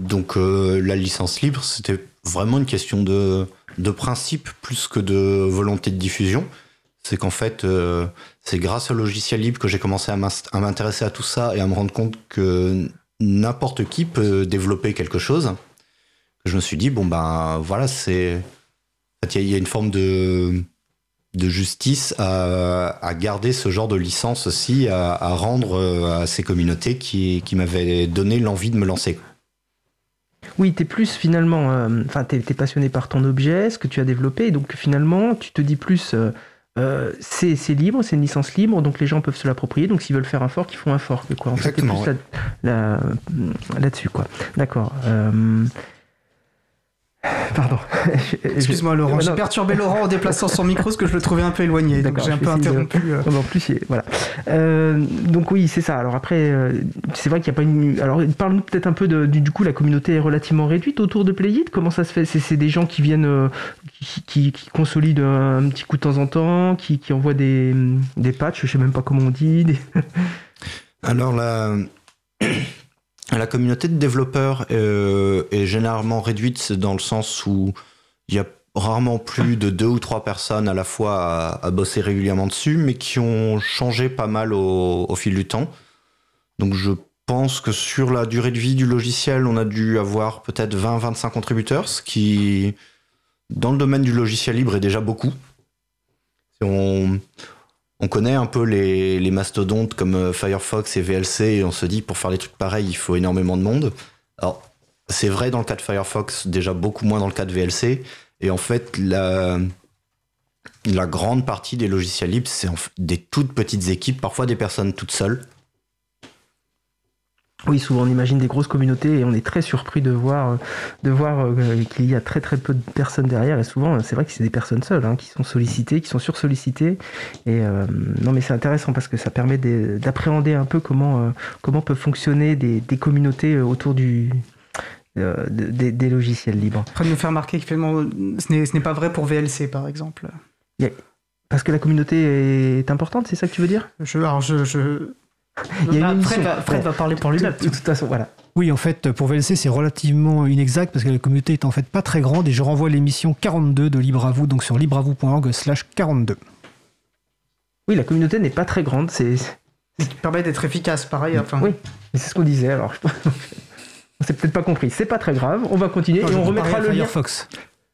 Donc euh, la licence libre, c'était vraiment une question de de principe plus que de volonté de diffusion. C'est qu'en fait, euh, c'est grâce au logiciel libre que j'ai commencé à m'intéresser à tout ça et à me rendre compte que n'importe qui peut développer quelque chose. Je me suis dit bon ben voilà, c'est il y, a- une forme de de justice à, garder ce genre de licence aussi, à, rendre euh, à ces communautés qui, qui m'avaient donné l'envie de me lancer. Oui, tu es plus finalement, euh, enfin, tu es, passionné par ton objet, ce que tu as développé, donc finalement, tu te dis plus, euh, euh, c'est c'est libre, c'est une licence libre, donc les gens peuvent se l'approprier, donc s'ils veulent faire un fork, ils font un fork. Quoi. En fait, t'es Exactement, plus là- là- là-dessus. quoi. D'accord. Euh, Pardon. Excuse-moi Laurent, j'ai non. perturbé Laurent en déplaçant son micro parce que je le trouvais un peu éloigné, donc j'ai un peu de- interrompu. euh. Non, mais en plus, il est- voilà. Euh, donc oui, c'est ça. Alors après, euh, c'est vrai qu'il n'y a pas une. Alors parle-nous peut-être un peu de, du, du coup, la communauté est relativement réduite autour de Playit. Comment ça se fait? C'est des gens qui viennent, euh, qui, qui, qui consolident un, petit coup de temps en temps, qui, qui envoient des, des patchs, je sais même pas comment on dit. des- Alors la, la communauté de développeurs euh, est généralement réduite dans le sens où il y a rarement plus de deux ou trois personnes à la fois à, bosser régulièrement dessus, mais qui ont changé pas mal au, fil du temps. Donc je pense que sur la durée de vie du logiciel, on a dû avoir peut-être 20-25 contributeurs, ce qui, dans le domaine du logiciel libre, est déjà beaucoup. On connaît un peu les, mastodontes comme euh, Firefox et VLC et on se dit pour faire des trucs pareils, il faut énormément de monde. Alors, c'est vrai dans le cas de Firefox, déjà beaucoup moins dans le cas de VLC. Et en fait, la, grande partie des logiciels libres, c'est des toutes petites équipes, parfois des personnes toutes seules. Oui, souvent on imagine des grosses communautés et on est très surpris de voir, euh, de voir euh, qu'il y a très très peu de personnes derrière. Et souvent, c'est vrai que c'est des personnes seules hein, qui sont sollicitées, qui sont sursollicitées. Et euh, non, mais c'est intéressant parce que ça permet d'appréhender un peu comment, euh, comment peuvent fonctionner des, des communautés autour du, euh, de- des, des logiciels libres. Après de nous faire remarquer que ce n'est pas vrai pour VLC par exemple. Parce que la communauté est importante, c'est ça que tu veux dire? Je, alors je, je... Il y a une Fred, va, Fred Bon. va parler pour lui-même. De toute façon, voilà. Oui, en fait, pour VLC, c'est relativement inexact parce que la communauté est en fait pas très grande et je renvoie l'émission 42 de Libre à vous, donc sur libreavou.org slash 42. Oui, la communauté n'est pas très grande, c'est Ce qui permet d'être efficace pareil. Enfin, Oui, mais c'est ce qu'on disait, alors on s'est peut-être pas compris. C'est pas très grave, on va continuer Non, et on remettra le lien. Firefox.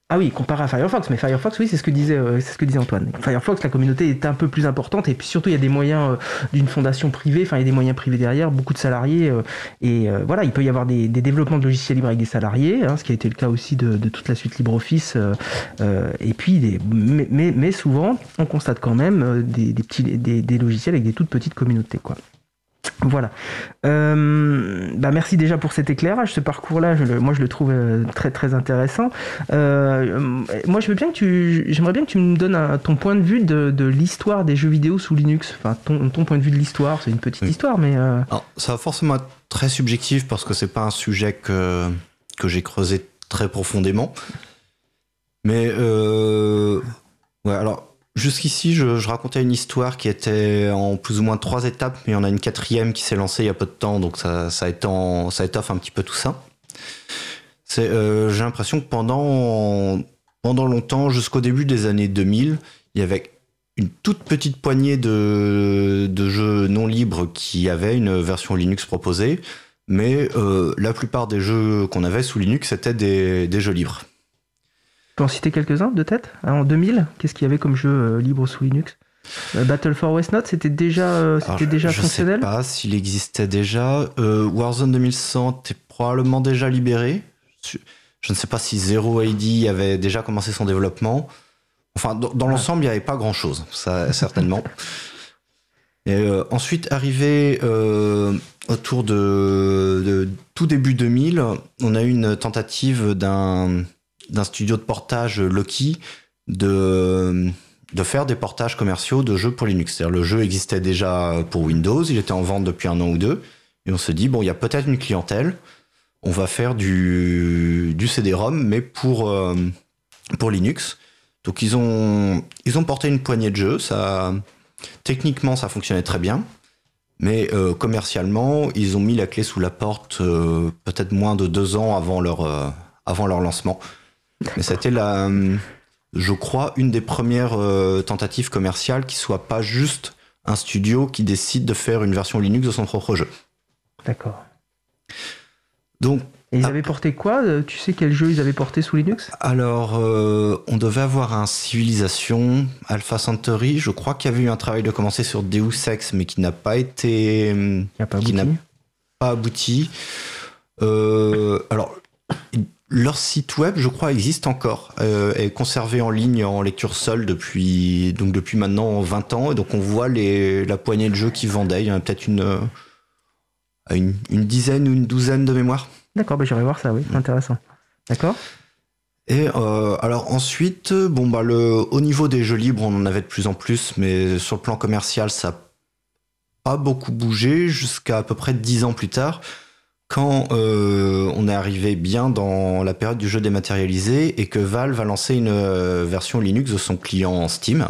Ah oui, comparé à Firefox, mais Firefox, oui, c'est ce que disait, euh, c'est ce que disait Antoine. Firefox, la communauté est un peu plus importante et puis surtout il y a des moyens euh, d'une fondation privée, enfin il y a des moyens privés derrière, beaucoup de salariés euh, et voilà, il peut y avoir des, développements de logiciels libres avec des salariés, hein, ce qui a été le cas aussi de, toute la suite LibreOffice. et puis, mais, mais, souvent, on constate quand même des, petits, des logiciels avec des toutes petites communautés, quoi. Voilà. Euh, bah merci déjà pour cet éclairage, ce parcours-là. moi, je le trouve euh, très très intéressant. Euh, moi, je veux bien que tu, j'aimerais bien que tu me donnes un- ton point de vue de, de l'histoire des jeux vidéo sous Linux. Enfin, ton, ton point de vue de l'histoire. C'est une petite Oui. histoire, mais euh, Alors, ça va forcément être très subjectif parce que c'est pas un sujet que, que j'ai creusé très profondément. Mais, ouais, alors, Jusqu'ici, je, racontais une histoire qui était en plus ou moins trois étapes, mais il y en a une quatrième qui s'est lancée il y a peu de temps, donc ça, étend, ça étoffe un petit peu tout ça. Euh, J'ai l'impression que pendant, longtemps, jusqu'au début des années 2000, il y avait une toute petite poignée de, jeux non libres qui avaient une version Linux proposée, mais euh, la plupart des jeux qu'on avait sous Linux, des, des jeux libres. Tu peux en citer quelques-uns de tête? En 2000, qu'est-ce qu'il y avait comme jeu euh, libre sous Linux? Euh, Battle for Westnote, c'était déjà, euh, c'était déjà je fonctionnel Je sais pas s'il existait déjà. Warzone 2100 était probablement déjà libéré. Je ne sais pas si Zero AD avait déjà commencé son développement. Enfin, dans, dans l'ensemble, il n'y avait pas grand-chose, ça certainement. Et ensuite, arrivé autour de, de, tout début 2000, on a eu une tentative d'un d'un studio de portage Loki de, de faire des portages commerciaux de jeux pour Linux. C'est-à-dire le jeu existait déjà pour Windows, il était en vente depuis un an ou deux, et on se dit, bon, il y a peut-être une clientèle, on va faire du, du CD-ROM, mais pour, euh, pour Linux. Donc ils ont, ils ont porté une poignée de jeux, ça, techniquement ça fonctionnait très bien, mais euh, commercialement, ils ont mis la clé sous la porte euh, peut-être moins de deux ans avant leur, avant leur lancement. Mais c'était la, je crois, une des premières euh, tentatives commerciales qui soit pas juste un studio qui décide de faire une version Linux de son propre jeu. D'accord. Donc. Et ils avaient porté quoi Tu sais quel jeu ils avaient porté sous Linux? Alors, euh, on devait avoir un Civilization, Alpha Centauri. Je crois qu'il y avait eu un travail de commencer sur Deus Ex, mais qui n'a pas été. Qui pas n'a pas abouti. Euh, alors, leur site web, je crois, existe encore, euh, est conservé en ligne en lecture seule depuis, donc depuis maintenant 20 ans. Et donc on voit les, la poignée de jeux qui vendaient. Il y en a peut-être une, euh, une, une, dizaine ou une douzaine de mémoires. D'accord, bah j'irai voir ça, oui, intéressant. D'accord et euh, alors ensuite, bon bah le, au niveau des jeux libres, on en avait de plus en plus, mais sur le plan commercial, ça n'a pas beaucoup bougé jusqu'à à peu près 10 ans plus tard quand euh, on est arrivé bien dans la période du jeu dématérialisé et que Valve a lancé une euh, version Linux de son client Steam.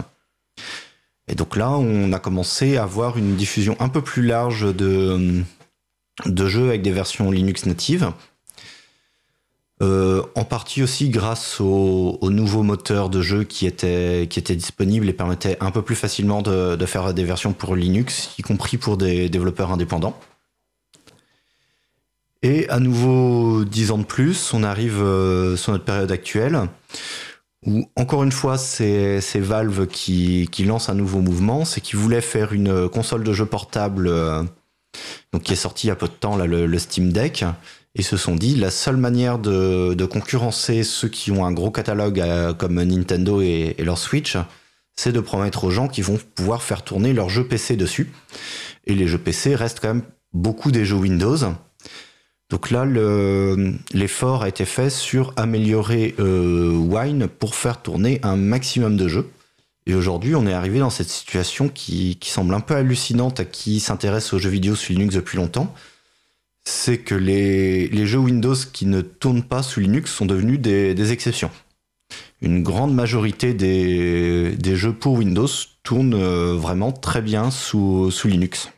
Et donc là, on a commencé à avoir une diffusion un peu plus large de, jeux avec des versions Linux natives. Euh, en partie aussi grâce au, au, nouveau moteur de jeu qui était, qui était disponible et permettait un peu plus facilement de faire des versions pour Linux, y compris pour des développeurs indépendants. Et à nouveau, dix ans de plus, on arrive euh, sur notre période actuelle, où encore une fois, c'est Valve qui, lance un nouveau mouvement, c'est qu'ils voulaient faire une console de jeu portable, euh, donc qui est sortie il y a peu de temps, là, le, Steam Deck, et se sont dit, la seule manière de, de concurrencer ceux qui ont un gros catalogue euh, comme Nintendo et, et leur Switch, c'est de promettre aux gens qu'ils vont pouvoir faire tourner leurs jeux PC dessus. Et les jeux PC restent quand même beaucoup des jeux Windows. Donc là, l'effort a été fait sur améliorer euh, Wine pour faire tourner un maximum de jeux. Et aujourd'hui, on est arrivé dans cette situation qui, semble un peu hallucinante à qui s'intéresse aux jeux vidéo sous Linux depuis longtemps. C'est que les, jeux Windows qui ne tournent pas sous Linux sont devenus des, exceptions. Une grande majorité des, jeux pour Windows tournent euh, vraiment très bien sous Linux.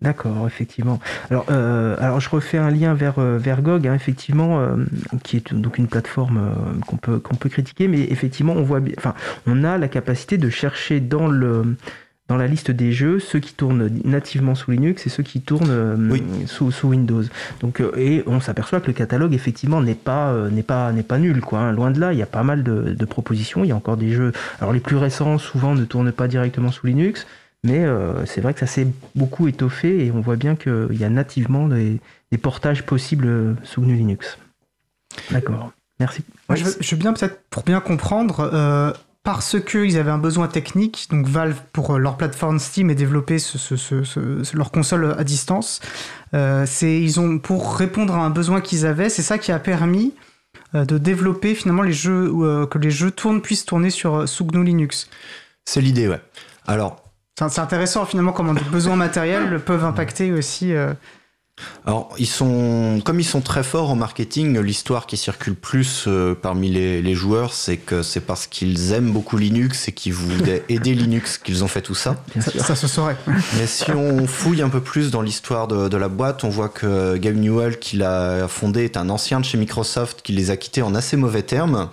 D'accord, effectivement. Alors, euh, alors je refais un lien vers, euh, vers GOG, hein, effectivement, euh, qui est donc une plateforme euh, qu'on peut, qu'on peut critiquer, mais effectivement, on voit, enfin, on a la capacité de chercher dans le dans la liste des jeux ceux qui tournent nativement sous Linux et ceux qui tournent oui. sous, sous, Windows. Donc, et on s'aperçoit que le catalogue effectivement n'est pas n'est pas n'est pas nul, quoi. Hein. Loin de là, il y a pas mal de, de propositions. Il y a encore des jeux. Alors les plus récents, souvent, ne tournent pas directement sous Linux. Mais euh, c'est vrai que ça s'est beaucoup étoffé et on voit bien qu'il y a nativement des, des, portages possibles sous GNU Linux. D'accord, merci. Moi, je, veux, je, veux, bien peut-être, pour bien comprendre, euh, parce qu'ils avaient un besoin technique, donc Valve, pour leur plateforme Steam et développer ce, ce, ce, leur console à distance, euh, ils ont, pour répondre à un besoin qu'ils avaient, c'est ça qui a permis euh, de développer finalement les jeux, euh, que les jeux tournent, puissent tourner sur, sous GNU Linux. C'est l'idée, ouais. Alors, c'est intéressant finalement comment des besoins matériels peuvent impacter aussi. Euh... Alors, ils sont, comme ils sont très forts en marketing, l'histoire qui circule plus euh, parmi les, les joueurs, c'est que c'est parce qu'ils aiment beaucoup Linux et qu'ils voulaient aider Linux qu'ils ont fait tout ça. Ça, ça se saurait. Mais si on fouille un peu plus dans l'histoire de, de la boîte, on voit que Gabe Newell, qui l'a fondé, est un ancien de chez Microsoft qui les a quittés en assez mauvais termes.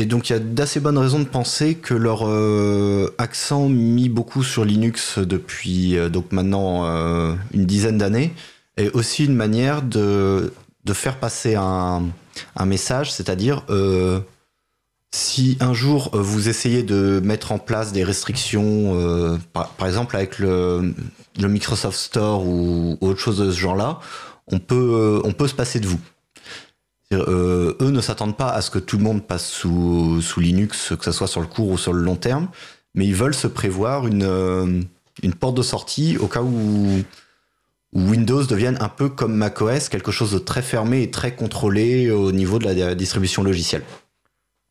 Et donc il y a d'assez bonnes raisons de penser que leur euh, accent mis beaucoup sur Linux depuis euh, donc maintenant euh, une dizaine d'années est aussi une manière de, de faire passer un, un message, c'est-à-dire si un jour vous essayez de mettre en place des restrictions, par, exemple avec le, le Microsoft Store ou autre chose de ce genre-là, on peut, on peut se passer de vous. Euh, eux ne s'attendent pas à ce que tout le monde passe sous, sous Linux, que ce soit sur le court ou sur le long terme, mais ils veulent se prévoir une, euh, une porte de sortie au cas où, où Windows devienne un peu comme macOS, quelque chose de très fermé et très contrôlé au niveau de la distribution logicielle.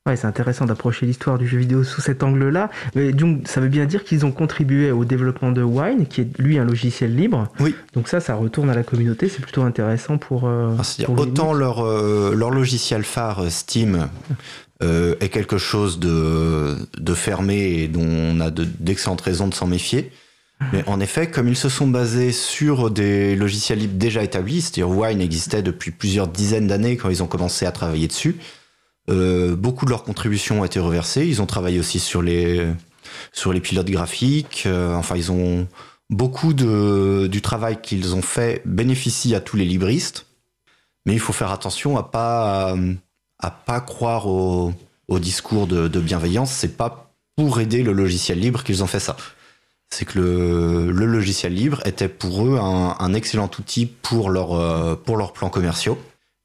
Ouais, c'est intéressant d'approcher l'histoire du jeu vidéo sous cet angle-là. Mais donc, ça veut bien dire qu'ils ont contribué au développement de Wine, qui est lui un logiciel libre. Oui. Donc ça, ça retourne à la communauté. C'est plutôt intéressant pour. euh, Ah, C'est-à-dire pour autant leur, euh, leur logiciel phare euh, Steam euh, est quelque chose de, de fermé et dont on a de- d'excellentes raisons de s'en méfier. Mais en effet, comme ils se sont basés sur des logiciels libres déjà établis, c'est-à-dire Wine existait depuis plusieurs dizaines d'années quand ils ont commencé à travailler dessus, euh, beaucoup de leurs contributions ont été reversées. Ils ont travaillé aussi sur les, sur les pilotes graphiques. euh, enfin, ils ont beaucoup de, du travail qu'ils ont fait bénéficie à tous les libristes. Mais il faut faire attention à pas à pas croire au, au discours de, de bienveillance. C'est pas pour aider le logiciel libre qu'ils ont fait ça. C'est que le, le logiciel libre était pour eux un, un excellent outil pour euh, pour leurs plans commerciaux.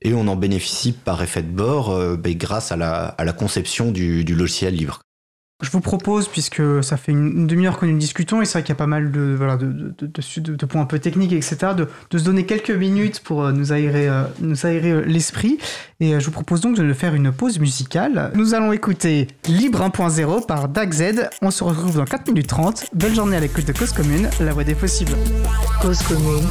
Et on en bénéficie par effet de bord euh, ben, grâce à la, à la conception du, du logiciel libre. Je vous propose, puisque ça fait une, une demi-heure que nous discutons, et c'est vrai qu'il y a pas mal de, voilà, de, de, de, de- de points un peu techniques, etc., de, de se donner quelques minutes pour euh, nous aérer, euh, nous aérer l'esprit. Et je vous propose donc de faire une pause musicale. Nous allons écouter Libre 1.0 par DAGZ. On se retrouve dans 4 minutes 30. Belle journée à l'écoute de Cause Commune, la voix des possibles. Cause commune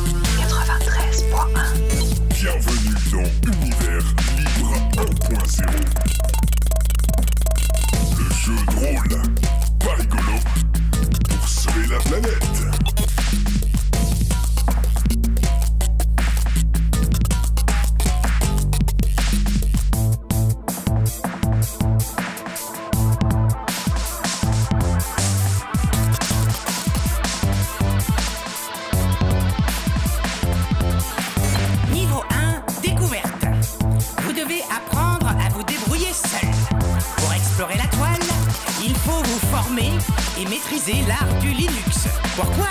maîtriser l'art du Linux. Pourquoi?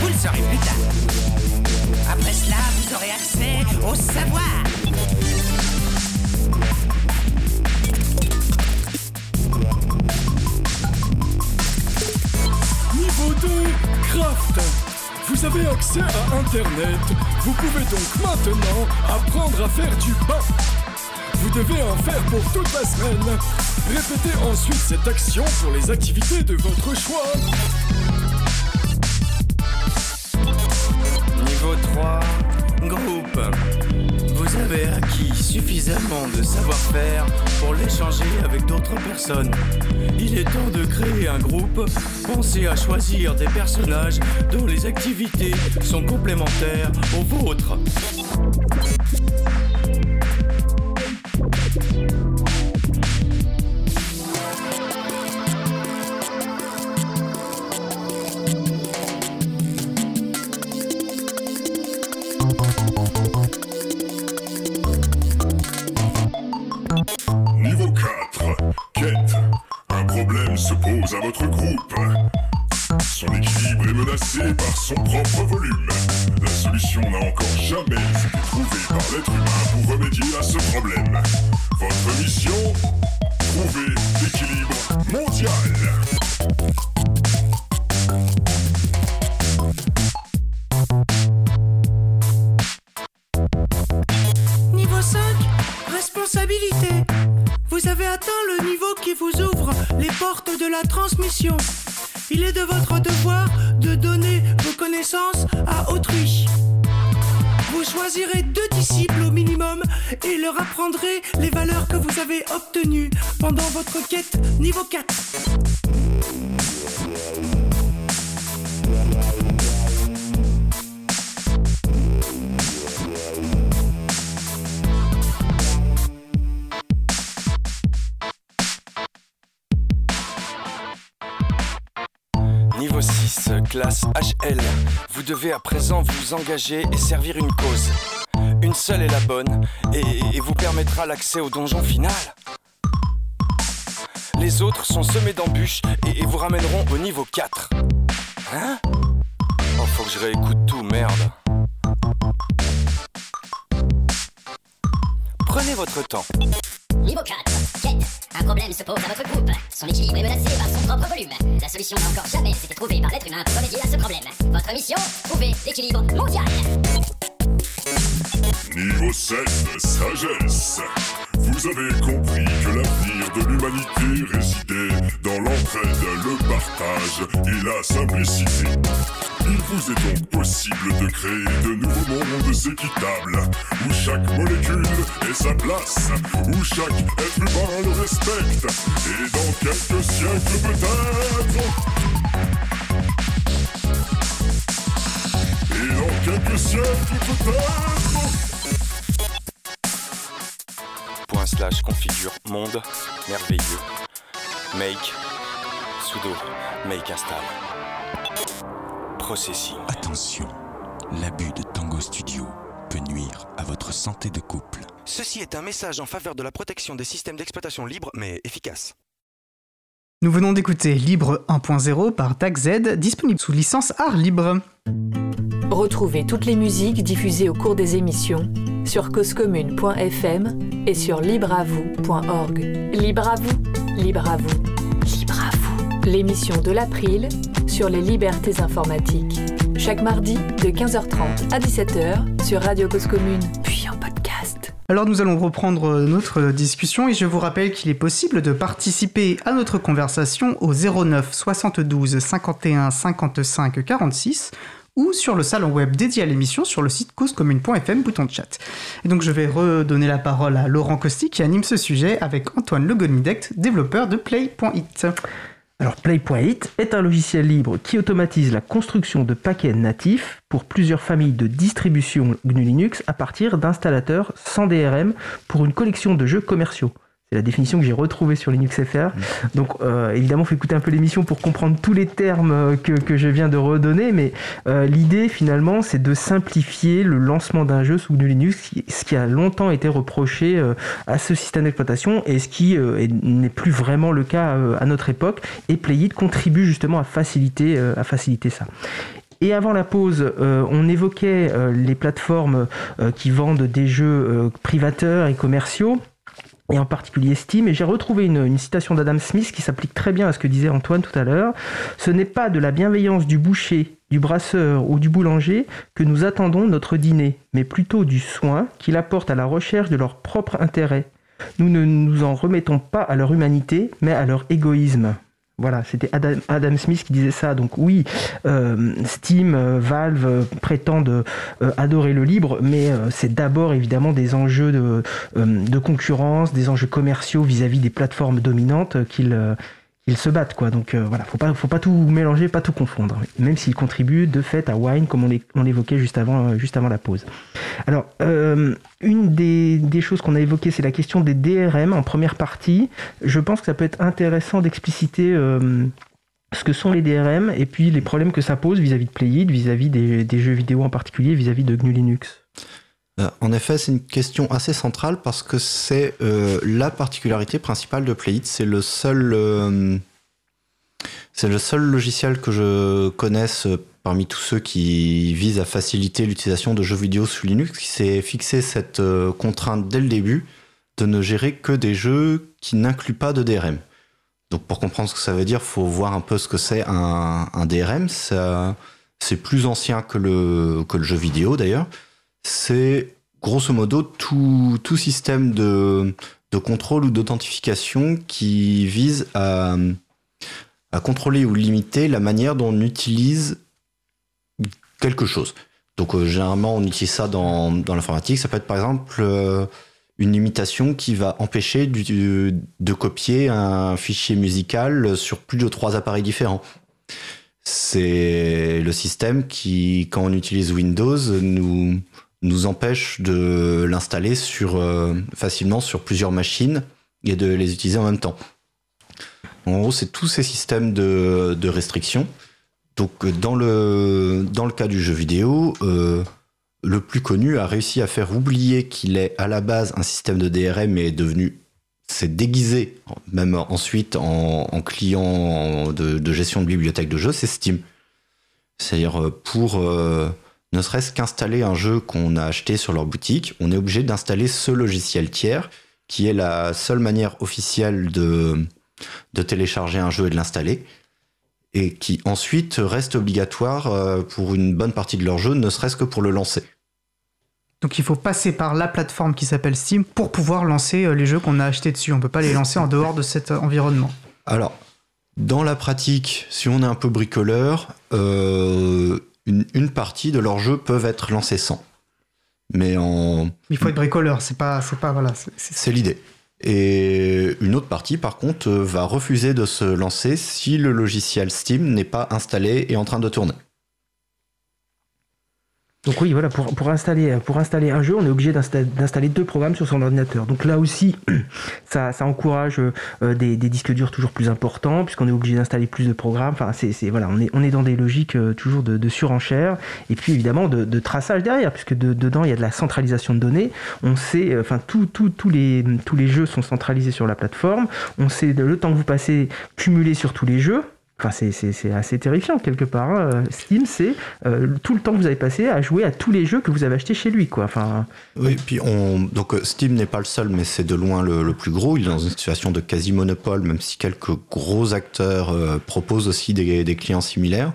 Vous le saurez plus tard. Après cela, vous aurez accès au savoir. Niveau 2, Craft. Vous avez accès à Internet. Vous pouvez donc maintenant apprendre à faire du pain. Devez en faire pour toute la semaine. Répétez ensuite cette action pour les activités de votre choix. Niveau 3, groupe. Vous avez acquis suffisamment de savoir-faire pour l'échanger avec d'autres personnes. Il est temps de créer un groupe. Pensez à choisir des personnages dont les activités sont complémentaires aux vôtres. Apprendrez les valeurs que vous avez obtenues pendant votre quête niveau 4. Niveau 6, classe HL. Vous devez à présent vous engager et servir une cause. L'accès au donjon final. Les autres sont semés d'embûches et, et vous ramèneront au niveau 4. Hein? Oh, faut que je réécoute tout, merde. Prenez votre temps. Niveau 4, quête. Un problème se pose à votre groupe. Son équilibre est menacé par son propre volume. La solution n'a encore jamais été trouvée par l'être humain pour remédier à ce problème. Votre mission Trouver l'équilibre mondial. Niveau 7, sagesse. Vous avez compris que l'avenir de l'humanité résidait dans l'entraide, le partage et la simplicité. Il vous est donc possible de créer de nouveaux mondes équitables, où chaque molécule ait sa place, où chaque être humain le respecte, et dans quelques siècles peut-être. Et dans quelques siècles peut-être. Slash configure monde merveilleux. Make sudo make install. Processing. Attention, l'abus de Tango Studio peut nuire à votre santé de couple. Ceci est un message en faveur de la protection des systèmes d'exploitation libres mais efficaces. Nous venons d'écouter Libre 1.0 par DAC-Z, disponible sous licence art libre. Retrouvez toutes les musiques diffusées au cours des émissions sur causecommune.fm et sur libreavoue.org. Libre à vous, libre à vous, libre à vous. L'émission de l'April sur les libertés informatiques. Chaque mardi de 15h30 à 17h sur Radio Cause Commune, puis en podcast. Alors nous allons reprendre notre discussion et je vous rappelle qu'il est possible de participer à notre conversation au 09 72 51 55 46 ou sur le salon web dédié à l'émission sur le site causecommune.fm, bouton de chat. Et donc je vais redonner la parole à Laurent Costi qui anime ce sujet avec Antoine Legonidect, développeur de Play.it. Alors Play.it est un logiciel libre qui automatise la construction de paquets natifs pour plusieurs familles de distribution GNU Linux à partir d'installateurs sans DRM pour une collection de jeux commerciaux. C'est la définition que j'ai retrouvée sur LinuxFR. Donc euh, évidemment, il faut écouter un peu l'émission pour comprendre tous les termes euh, que, que je viens de redonner, mais euh, l'idée finalement, c'est de simplifier le lancement d'un jeu sous Linux, ce qui a longtemps été reproché à ce système d'exploitation et ce qui est- n'est plus vraiment le cas à notre époque. Et Playit contribue justement à faciliter, à faciliter ça. Et avant la pause, on évoquait les plateformes qui vendent des jeux privateurs et commerciaux et en particulier Steam, et j'ai retrouvé une, une citation d'Adam Smith qui s'applique très bien à ce que disait Antoine tout à l'heure. Ce n'est pas de la bienveillance du boucher, du brasseur ou du boulanger que nous attendons notre dîner, mais plutôt du soin qu'il apporte à la recherche de leur propre intérêt. Nous ne nous en remettons pas à leur humanité, mais à leur égoïsme. Voilà, c'était Adam, Smith qui disait ça. Donc oui, euh, Steam, euh, Valve euh, prétendent adorer le libre, mais c'est d'abord évidemment des enjeux de, concurrence, des enjeux commerciaux vis-à-vis des plateformes dominantes qu'ils qu'ils se battent. Quoi. Donc euh, voilà, faut pas, faut pas tout mélanger, pas tout confondre. Même s'ils contribuent de fait à Wine, comme on l'é- on l'évoquait juste avant, euh, juste avant la pause. Alors, euh, une des, des choses qu'on a évoquées, c'est la question des DRM en première partie. Je pense que ça peut être intéressant d'expliciter euh, ce que sont les DRM et puis les problèmes que ça pose vis-à-vis de Playit, vis-à-vis des jeux vidéo en particulier, vis-à-vis de GNU Linux. Euh, En effet, c'est une question assez centrale parce que c'est euh, la particularité principale de Playit. C'est le seul, euh, c'est le seul logiciel que je connaisse parmi tous ceux qui visent à faciliter l'utilisation de jeux vidéo sous Linux, qui s'est fixé cette contrainte dès le début de ne gérer que des jeux qui n'incluent pas de DRM. Donc pour comprendre ce que ça veut dire, faut voir un peu ce que c'est un, DRM. C'est plus ancien que le, que le jeu vidéo d'ailleurs c'est grosso modo tout, tout système de, de contrôle ou d'authentification qui vise à, à contrôler ou limiter la manière dont on utilise quelque chose. Donc généralement, on utilise ça dans, dans l'informatique. Ça peut être par exemple une limitation qui va empêcher de copier un fichier musical sur plus de trois appareils différents. C'est le système qui, quand on utilise Windows, nous, nous empêche de l'installer euh, facilement sur plusieurs machines et de les utiliser en même temps. En gros, c'est tous ces systèmes de, de restrictions. Donc, dans le, dans le cas du jeu vidéo, euh, le plus connu a réussi à faire oublier qu'il est à la base un système de DRM et est devenu, c'est déguisé, même ensuite en, client de, gestion de bibliothèque de jeux, c'est Steam. C'est-à-dire euh, pour euh, ne serait-ce qu'installer un jeu qu'on a acheté sur leur boutique, on est obligé d'installer ce logiciel tiers qui est la seule manière officielle de, de télécharger un jeu et de l'installer et qui ensuite reste obligatoire euh, pour une bonne partie de leur jeu, ne serait-ce que pour le lancer. Donc il faut passer par la plateforme qui s'appelle Steam pour pouvoir lancer euh, les jeux qu'on a achetés dessus. On ne peut pas les lancer en dehors de cet euh, environnement. Alors, dans la pratique, si on est un peu bricoleur, euh, une, partie de leurs jeux peuvent être lancés sans. Mais en... Il faut être bricoleur, c'est pas, c'est pas voilà. C'est l'idée. Et une autre partie, par contre, va refuser de se lancer si le logiciel Steam n'est pas installé et en train de tourner. Donc oui, voilà, pour, pour, installer, pour installer un jeu, on est obligé d'installer deux programmes sur son ordinateur. Donc là aussi, ça, encourage euh, des, disques durs toujours plus importants, puisqu'on est obligé d'installer plus de programmes. Enfin, c'est, voilà, on est, on est dans des logiques euh, toujours de, de, surenchère, et puis évidemment de, traçage derrière, puisque dedans, il y a de la centralisation de données. On sait, euh, enfin, tous les, tous les jeux sont centralisés sur la plateforme. On sait le temps que vous passez cumulé sur tous les jeux. Enfin, c'est assez terrifiant quelque part. Hein. Steam, c'est euh, tout le temps que vous avez passé à jouer à tous les jeux que vous avez achetés chez lui, quoi. Enfin. Oui, puis on donc euh, Steam n'est pas le seul, mais c'est de loin le, plus gros. Il est dans une situation de quasi monopole, même si quelques gros acteurs euh, proposent aussi des, clients similaires.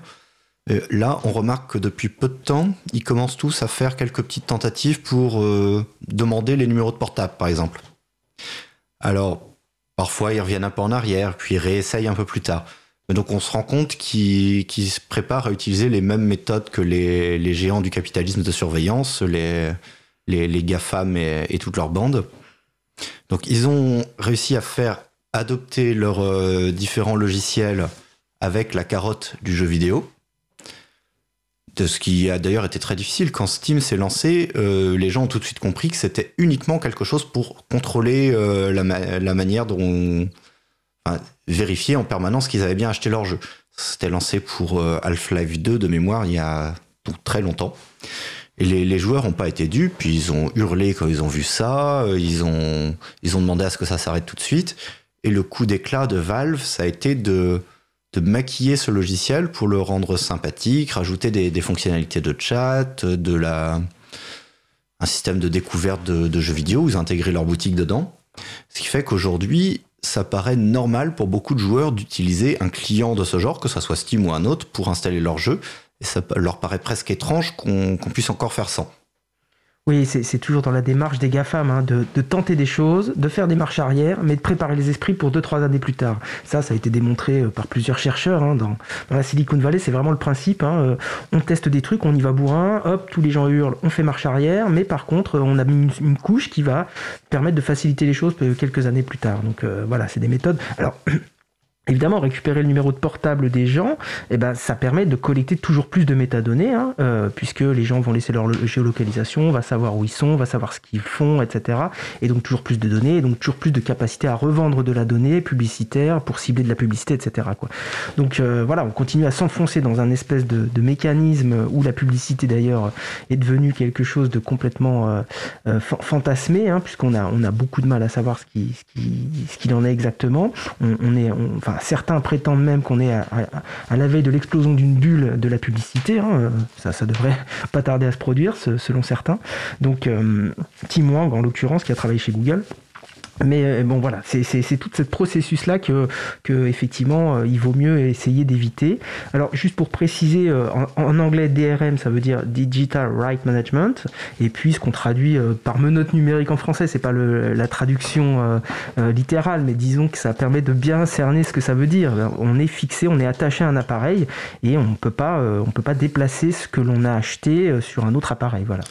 là, on remarque que depuis peu de temps, ils commencent tous à faire quelques petites tentatives pour demander les numéros de portable, par exemple. Alors, parfois, ils reviennent un peu en arrière, puis ils réessayent un peu plus tard donc on se rend compte qu'ils se préparent à utiliser les mêmes méthodes que les, géants du capitalisme de surveillance, les, les, GAFAM et, et, toute leur bande. Donc ils ont réussi à faire adopter leurs euh, différents logiciels avec la carotte du jeu vidéo. Ce qui a d'ailleurs été très difficile. Quand Steam s'est lancé, euh, les gens ont tout de suite compris que c'était uniquement quelque chose pour contrôler euh, la, manière dont vérifier en permanence qu'ils avaient bien acheté leur jeu. C'était lancé pour euh, Half-Life 2 de mémoire il y a très longtemps. Et les, joueurs n'ont pas été dupes, puis ils ont hurlé quand ils ont vu ça, euh, ils ont, ils ont demandé à ce que ça s'arrête tout de suite. Et le coup d'éclat de Valve, ça a été de, de maquiller ce logiciel pour le rendre sympathique, rajouter des, fonctionnalités de chat, de la, un système de découverte de, jeux vidéo, ils ont intégré leur boutique dedans. Ce qui fait qu'aujourd'hui, ça paraît normal pour beaucoup de joueurs d'utiliser un client de ce genre, que ce soit Steam ou un autre, pour installer leur jeu. Et ça leur paraît presque étrange qu'on puisse encore faire sans. Oui, c'est toujours dans la démarche des GAFAM, hein, de, tenter des choses, de faire des marches arrière, mais de préparer les esprits pour 2-3 années plus tard. Ça, ça a été démontré euh, par plusieurs chercheurs. Hein, dans, la Silicon Valley, c'est vraiment le principe. Hein, euh, on teste des trucs, on y va bourrin, hop, tous les gens hurlent, on fait marche arrière, mais par contre, on a mis une, couche qui va permettre de faciliter les choses euh, quelques années plus tard. Donc voilà, c'est des méthodes. Évidemment, récupérer le numéro de portable des gens, eh ben, ça permet de collecter toujours plus de métadonnées, hein, euh, puisque les gens vont laisser leur géolocalisation, on va savoir où ils sont, on va savoir ce qu'ils font, etc. Et donc toujours plus de données, et donc toujours plus de capacité à revendre de la donnée publicitaire pour cibler de la publicité, etc. Quoi. Donc euh, voilà, on continue à s'enfoncer dans un espèce de, mécanisme où la publicité d'ailleurs est devenue quelque chose de complètement euh, fantasmé, hein, puisqu'on a, on a beaucoup de mal à savoir ce qu'il ce qui, en est exactement. On, est, enfin, certains prétendent même qu'on est à, la veille de l'explosion d'une bulle de la publicité. Hein. Ça, ça devrait pas tarder à se produire, selon certains. Donc, euh, Tim Wang, en l'occurrence, qui a travaillé chez Google, Mais euh, bon, voilà, c'est tout ce processus-là que, que, effectivement, euh, il vaut mieux essayer d'éviter. Alors, juste pour préciser, euh, en, anglais, DRM, ça veut dire Digital Right Management. Et puis, ce qu'on traduit par menottes numérique en français, c'est pas le, la traduction littérale, mais disons que ça permet de bien cerner ce que ça veut dire. On est fixé, on est attaché à un appareil et on peut pas, on peut pas déplacer ce que l'on a acheté sur un autre appareil. Voilà.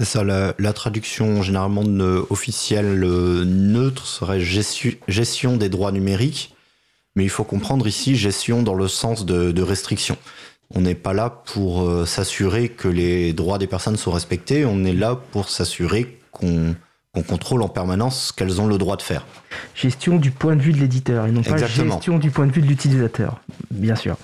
C'est ça, la, traduction généralement officielle euh, neutre serait gestion, des droits numériques, mais il faut comprendre ici gestion dans le sens de, restriction. On n'est pas là pour euh, s'assurer que les droits des personnes sont respectés, on est là pour s'assurer qu'on contrôle en permanence ce qu'elles ont le droit de faire gestion du point de vue de l'éditeur et non pas gestion du point de vue de l'utilisateur, bien sûr.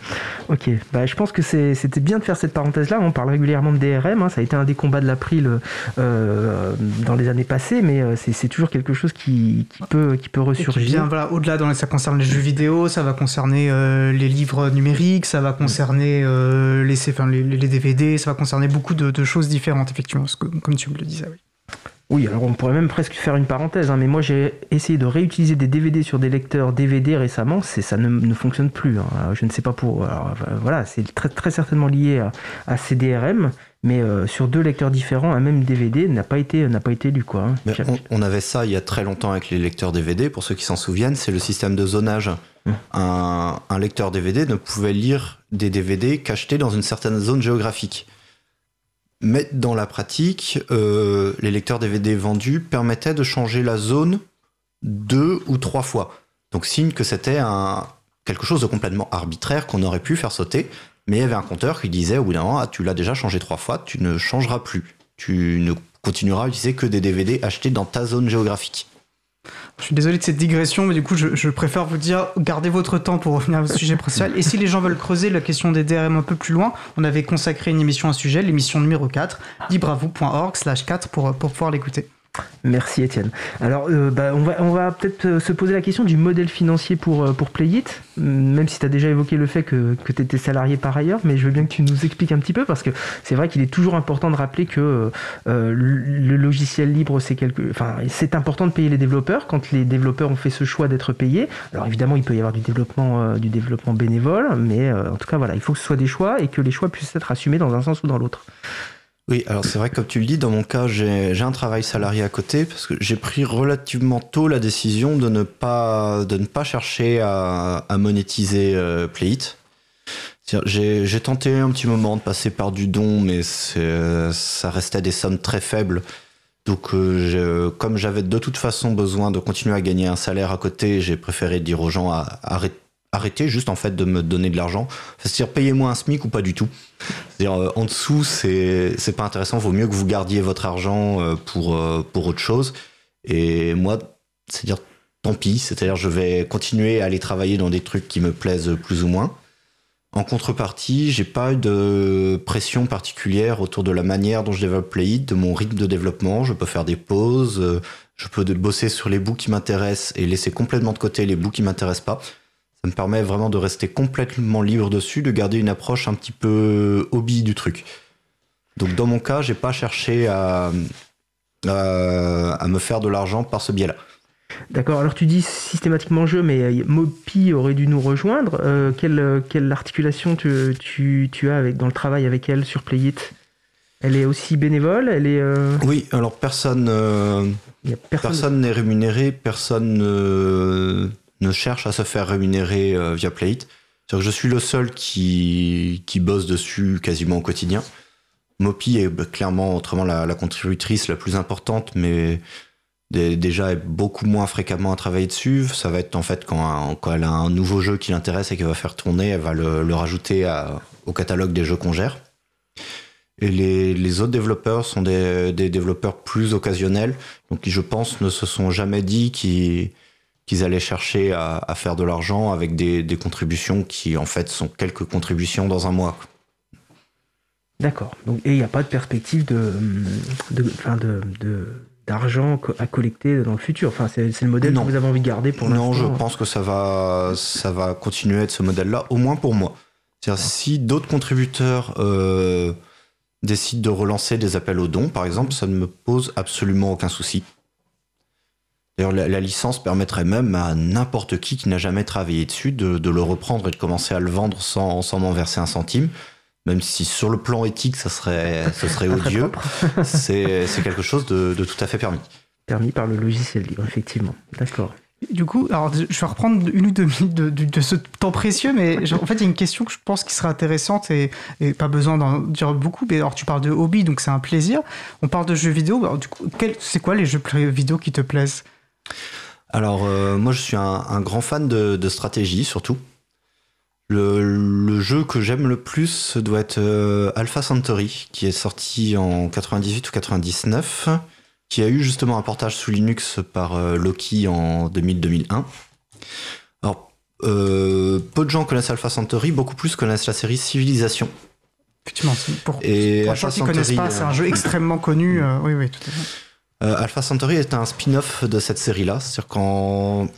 Ok, bah, je pense que c'était bien de faire cette parenthèse-là. On parle régulièrement de DRM, hein. ça a été un des combats de l'April euh, dans les années passées, mais euh, c'est toujours quelque chose qui, peut, qui peut ressurgir. voilà, au-delà, ça concerne les jeux vidéo, ça va concerner euh, les livres numériques, ça va concerner les, les, DVD, ça va concerner beaucoup de, choses différentes, effectivement, comme tu me le disais. Oui. Oui, alors on pourrait même presque faire une parenthèse, hein, mais moi j'ai essayé de réutiliser des DVD sur des lecteurs DVD récemment, c'est ça ne, fonctionne plus. Hein. Je ne sais pas pour. voilà, c'est très, très certainement lié à, CDRM, mais euh, sur deux lecteurs différents, un même DVD n'a pas été n'a pas été lu quoi. Hein. on, avait ça il y a très longtemps avec les lecteurs DVD. Pour ceux qui s'en souviennent, c'est le système de zonage. Hum. Un, un lecteur DVD ne pouvait lire des DVD qu'achetés dans une certaine zone géographique. Mais dans la pratique, euh, les lecteurs DVD vendus permettaient de changer la zone deux ou trois fois. Donc signe que c'était un, quelque chose de complètement arbitraire qu'on aurait pu faire sauter. Mais il y avait un compteur qui disait au bout d'un moment, ah, tu l'as déjà changé trois fois, tu ne changeras plus. Tu ne continueras à utiliser que des DVD achetés dans ta zone géographique. Je suis désolé de cette digression, mais du coup, je, préfère vous dire, gardez votre temps pour revenir au sujet principal. Et si les gens veulent creuser la question des DRM un peu plus loin, on avait consacré une émission à ce sujet, l'émission numéro 4, libravou.org slash 4 pour, pour pouvoir l'écouter. Merci Étienne. Alors, euh, bah, on va, peut-être euh, se poser la question du modèle financier pour, euh, pour Playit, même si tu as déjà évoqué le fait que, que tu étais salarié par ailleurs, mais je veux bien que tu nous expliques un petit peu, parce que c'est vrai qu'il est toujours important de rappeler que le logiciel libre, c'est quelque... enfin, c'est important de payer les développeurs quand les développeurs ont fait ce choix d'être payés. Alors évidemment, il peut y avoir du développement, du développement bénévole, mais en tout cas, voilà, il faut que ce soit des choix et que les choix puissent être assumés dans un sens ou dans l'autre. Oui, alors c'est vrai que comme tu le dis, dans mon cas, j'ai un travail salarié à côté parce que j'ai pris relativement tôt la décision de ne pas, de ne pas chercher à, monétiser euh, Playit. J'ai tenté un petit moment de passer par du don, mais ça restait des sommes très faibles. Donc, euh, comme j'avais de toute façon besoin de continuer à gagner un salaire à côté, j'ai préféré dire aux gens à, arrêter arrêter juste en fait de me donner de l'argent. C'est-à-dire payez-moi un SMIC ou pas du tout. C'est-à-dire euh, en dessous, c'est c'est pas intéressant. Vaut mieux que vous gardiez votre argent euh, pour euh, pour autre chose. Et moi, c'est-à-dire tant pis. C'est-à-dire je vais continuer à aller travailler dans des trucs qui me plaisent plus ou moins. En contrepartie, j'ai pas eu de pression particulière autour de la manière dont je développe Playit, de mon rythme de développement. Je peux faire des pauses, je peux bosser sur les bouts qui m'intéressent et laisser complètement de côté les bouts qui m'intéressent pas. Ça me permet vraiment de rester complètement libre dessus, de garder une approche un petit peu hobby du truc. Donc dans mon cas, j'ai pas cherché à, à, me faire de l'argent par ce biais-là. D'accord, alors tu dis systématiquement jeu, mais euh, Mopi aurait dû nous rejoindre. Euh, quelle, quelle, articulation tu, tu, tu, as avec, dans le travail avec elle sur Playit Elle est aussi bénévole? Elle est, euh, Oui, alors personne personne n'est rémunéré, personne ne cherche à se faire rémunérer euh, via Playit. Je suis le seul qui, qui bosse dessus quasiment au quotidien. Mopi est clairement autrement la, contributrice la plus importante, mais déjà beaucoup moins fréquemment à travailler dessus. Ça va être en fait quand, quand elle a un nouveau jeu qui l'intéresse et qu'elle va faire tourner, elle va le, rajouter au catalogue des jeux qu'on gère. Et les, les, autres développeurs sont des, des, développeurs plus occasionnels, donc qui je pense ne se sont jamais dit qu'ils qu'ils allaient chercher à, faire de l'argent avec des, contributions qui en fait sont quelques contributions dans un mois. D'accord. Donc, et il n'y a pas de perspective de, de, de, d'argent à collecter dans le futur. Enfin, c'est, le modèle que vous avez envie de garder pour l'instant. Non, je pense que ça va, ça va continuer à être ce modèle-là, au moins pour moi. C'est-à-dire, si d'autres contributeurs euh, décident de relancer des appels aux dons, par exemple, ça ne me pose absolument aucun souci. D'ailleurs, la, la licence permettrait même à n'importe qui qui n'a jamais travaillé dessus de, de le reprendre et de commencer à le vendre sans, sans m'en verser un centime. Même si sur le plan éthique, ça serait, ce serait odieux, c'est c'est quelque chose de, de tout à fait permis. Permis par le logiciel libre, effectivement. D'accord. Du coup, alors je vais reprendre une ou deux minutes de, de- de ce temps précieux, mais je- en fait, il y a une question que je pense qui serait intéressante et, et pas besoin d'en dire beaucoup. Mais alors, tu parles de hobby, donc c'est un plaisir. On parle de jeux vidéo. Alors, du coup, quel- c'est quoi les jeux vidéo qui te plaisent? Alors, euh, moi, je suis un, un grand fan de, de stratégie, surtout. Le, le jeu que j'aime le plus doit être euh, Alpha Centauri, qui est sorti en 98 ou 99, qui a eu justement un portage sous Linux par euh, Loki en 2000-2001. Alors, peu de gens connaissent Alpha Centauri, beaucoup plus connaissent la série Civilisation. Effectivement, pour, Et pour gens qui ne connaissent pas, c'est un jeu extrêmement connu. oui, oui, tout à fait. Euh, Alpha Centauri est un spin-off de cette série-là. C'est-à-dire qu'en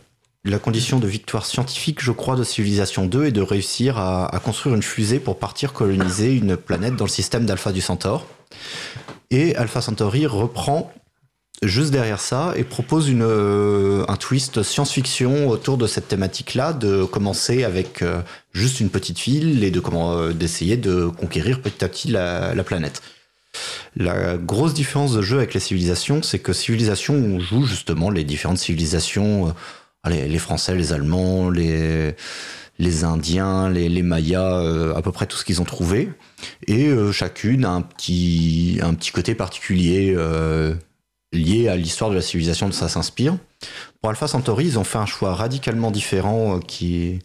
la condition de victoire scientifique, je crois, de Civilisation 2 est de réussir à, construire une fusée pour partir coloniser une planète dans le système d'Alpha du Centaure. Et Alpha Centauri reprend juste derrière ça et propose euh, un twist science-fiction autour de cette thématique-là, de commencer avec euh, juste une petite ville et de d'essayer de conquérir petit à petit la planète. La grosse différence de jeu avec les civilisations, c'est que civilisation, on joue justement les différentes civilisations, euh, les Français, les Allemands, les, les Indiens, les, les Mayas, euh, à peu près tout ce qu'ils ont trouvé. Et euh, chacune a un petit, un petit côté particulier lié à l'histoire de la civilisation dont ça s'inspire. Pour Alpha Centauri, ils ont fait un choix radicalement différent qui,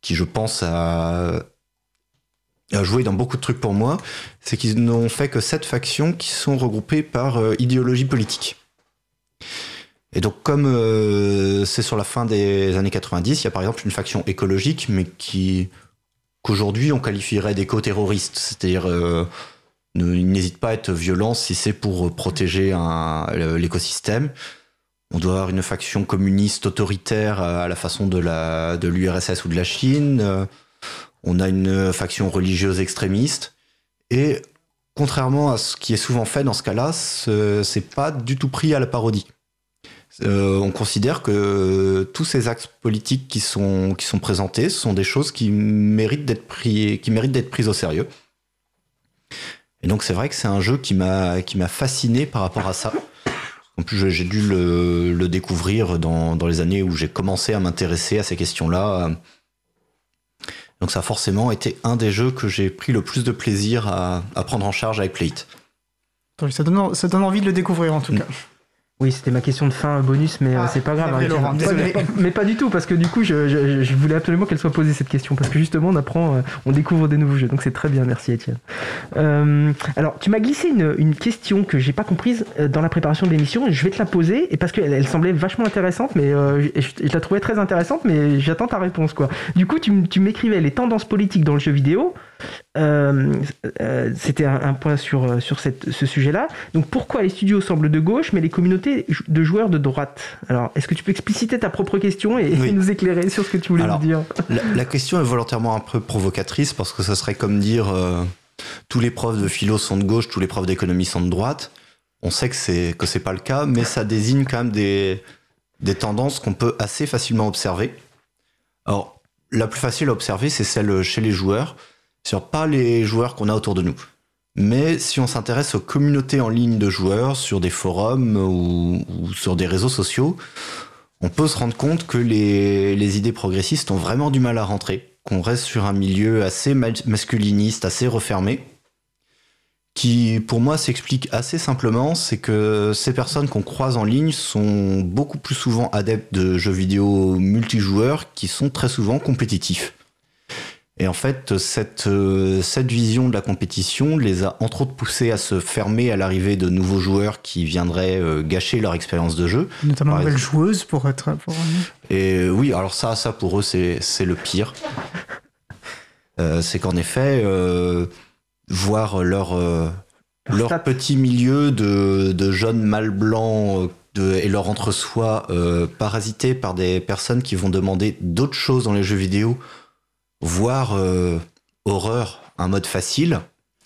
qui, je pense, a joué dans beaucoup de trucs pour moi. C'est qu'ils n'ont fait que sept factions qui sont regroupées par euh, idéologie politique. Et donc, comme euh, c'est sur la fin des années 90, il y a par exemple une faction écologique, mais qui qu'aujourd'hui on qualifierait d'éco-terroriste, c'est-à-dire euh, n'hésitent pas à être violents si c'est pour protéger l'écosystème. On doit avoir une faction communiste autoritaire à la façon de l'URSS ou de la Chine. On a une faction religieuse extrémiste. Et contrairement à ce qui est souvent fait dans ce cas-là, ce- c'est pas du tout pris à la parodie. Euh, on considère que tous ces axes politiques qui sont, qui sont présentés sont des choses qui méritent d'être pris, prises au sérieux. Et donc c'est vrai que c'est un jeu qui m'a fasciné par rapport à ça. En plus, j'ai dû le, le découvrir dans, dans les années où j'ai commencé à m'intéresser à ces questions-là. Donc ça a forcément été un des jeux que j'ai pris le plus de plaisir à, à prendre en charge avec Playit. Ça donne, ça donne envie de le découvrir en tout cas. Oui, c'était ma question de fin bonus, mais euh, Ah, c'est pas grave. hein, Laurent, pas- mais pas du tout, parce que du coup, je, je- je voulais absolument qu'elle soit posée cette question, parce que justement, on apprend, euh, on découvre des nouveaux jeux, donc c'est très bien. Merci, Étienne. Euh, alors, tu m'as glissé une, une question que j'ai pas comprise dans la préparation de l'émission. Je vais te la poser, et parce qu'elle elle semblait vachement intéressante, mais euh, je, je la trouvais très intéressante, mais j'attends ta réponse, quoi. Du coup, tu m'écrivais les tendances politiques dans le jeu vidéo. Euh, euh, C'était un, un point sur, euh, sur cette- ce sujet-là. Donc pourquoi les studios semblent de gauche, mais les communautés de joueurs de droite? Alors, est-ce que tu peux expliciter ta propre question et, Oui. et nous éclairer sur ce que tu voulais Alors, nous dire? La, la question est volontairement un peu provocatrice parce que ça serait comme dire euh, tous les profs de philo sont de gauche, tous les profs d'économie sont de droite. On sait que c'est que c'est pas le cas, mais ça désigne quand même des, des tendances qu'on peut assez facilement observer. Alors, la plus facile à observer, c'est celle chez les joueurs, sur pas les joueurs qu'on a autour de nous. Mais si on s'intéresse aux communautés en ligne de joueurs, sur des forums ou, sur des réseaux sociaux, on peut se rendre compte que les, idées progressistes ont vraiment du mal à rentrer, qu'on reste sur un milieu assez ma- masculiniste, assez refermé, qui pour moi s'explique assez simplement, c'est que ces personnes qu'on croise en ligne sont beaucoup plus souvent adeptes de jeux vidéo multijoueurs qui sont très souvent compétitifs. Et en fait, cette, euh, cette vision de la compétition les a entre autres poussés à se fermer à l'arrivée de nouveaux joueurs qui viendraient euh, gâcher leur expérience de jeu. Notamment Par une nouvelle exemple. joueuse pour être. Pour... Et euh, oui, alors ça, ça pour eux, c'est le pire. Euh, c'est qu'en effet, euh, voir leur, euh, leur petit milieu de, de jeunes mâles blancs de, et leur entre-soi parasité par des personnes qui vont demander d'autres choses dans les jeux vidéo, voire euh, horreur, un mode facile,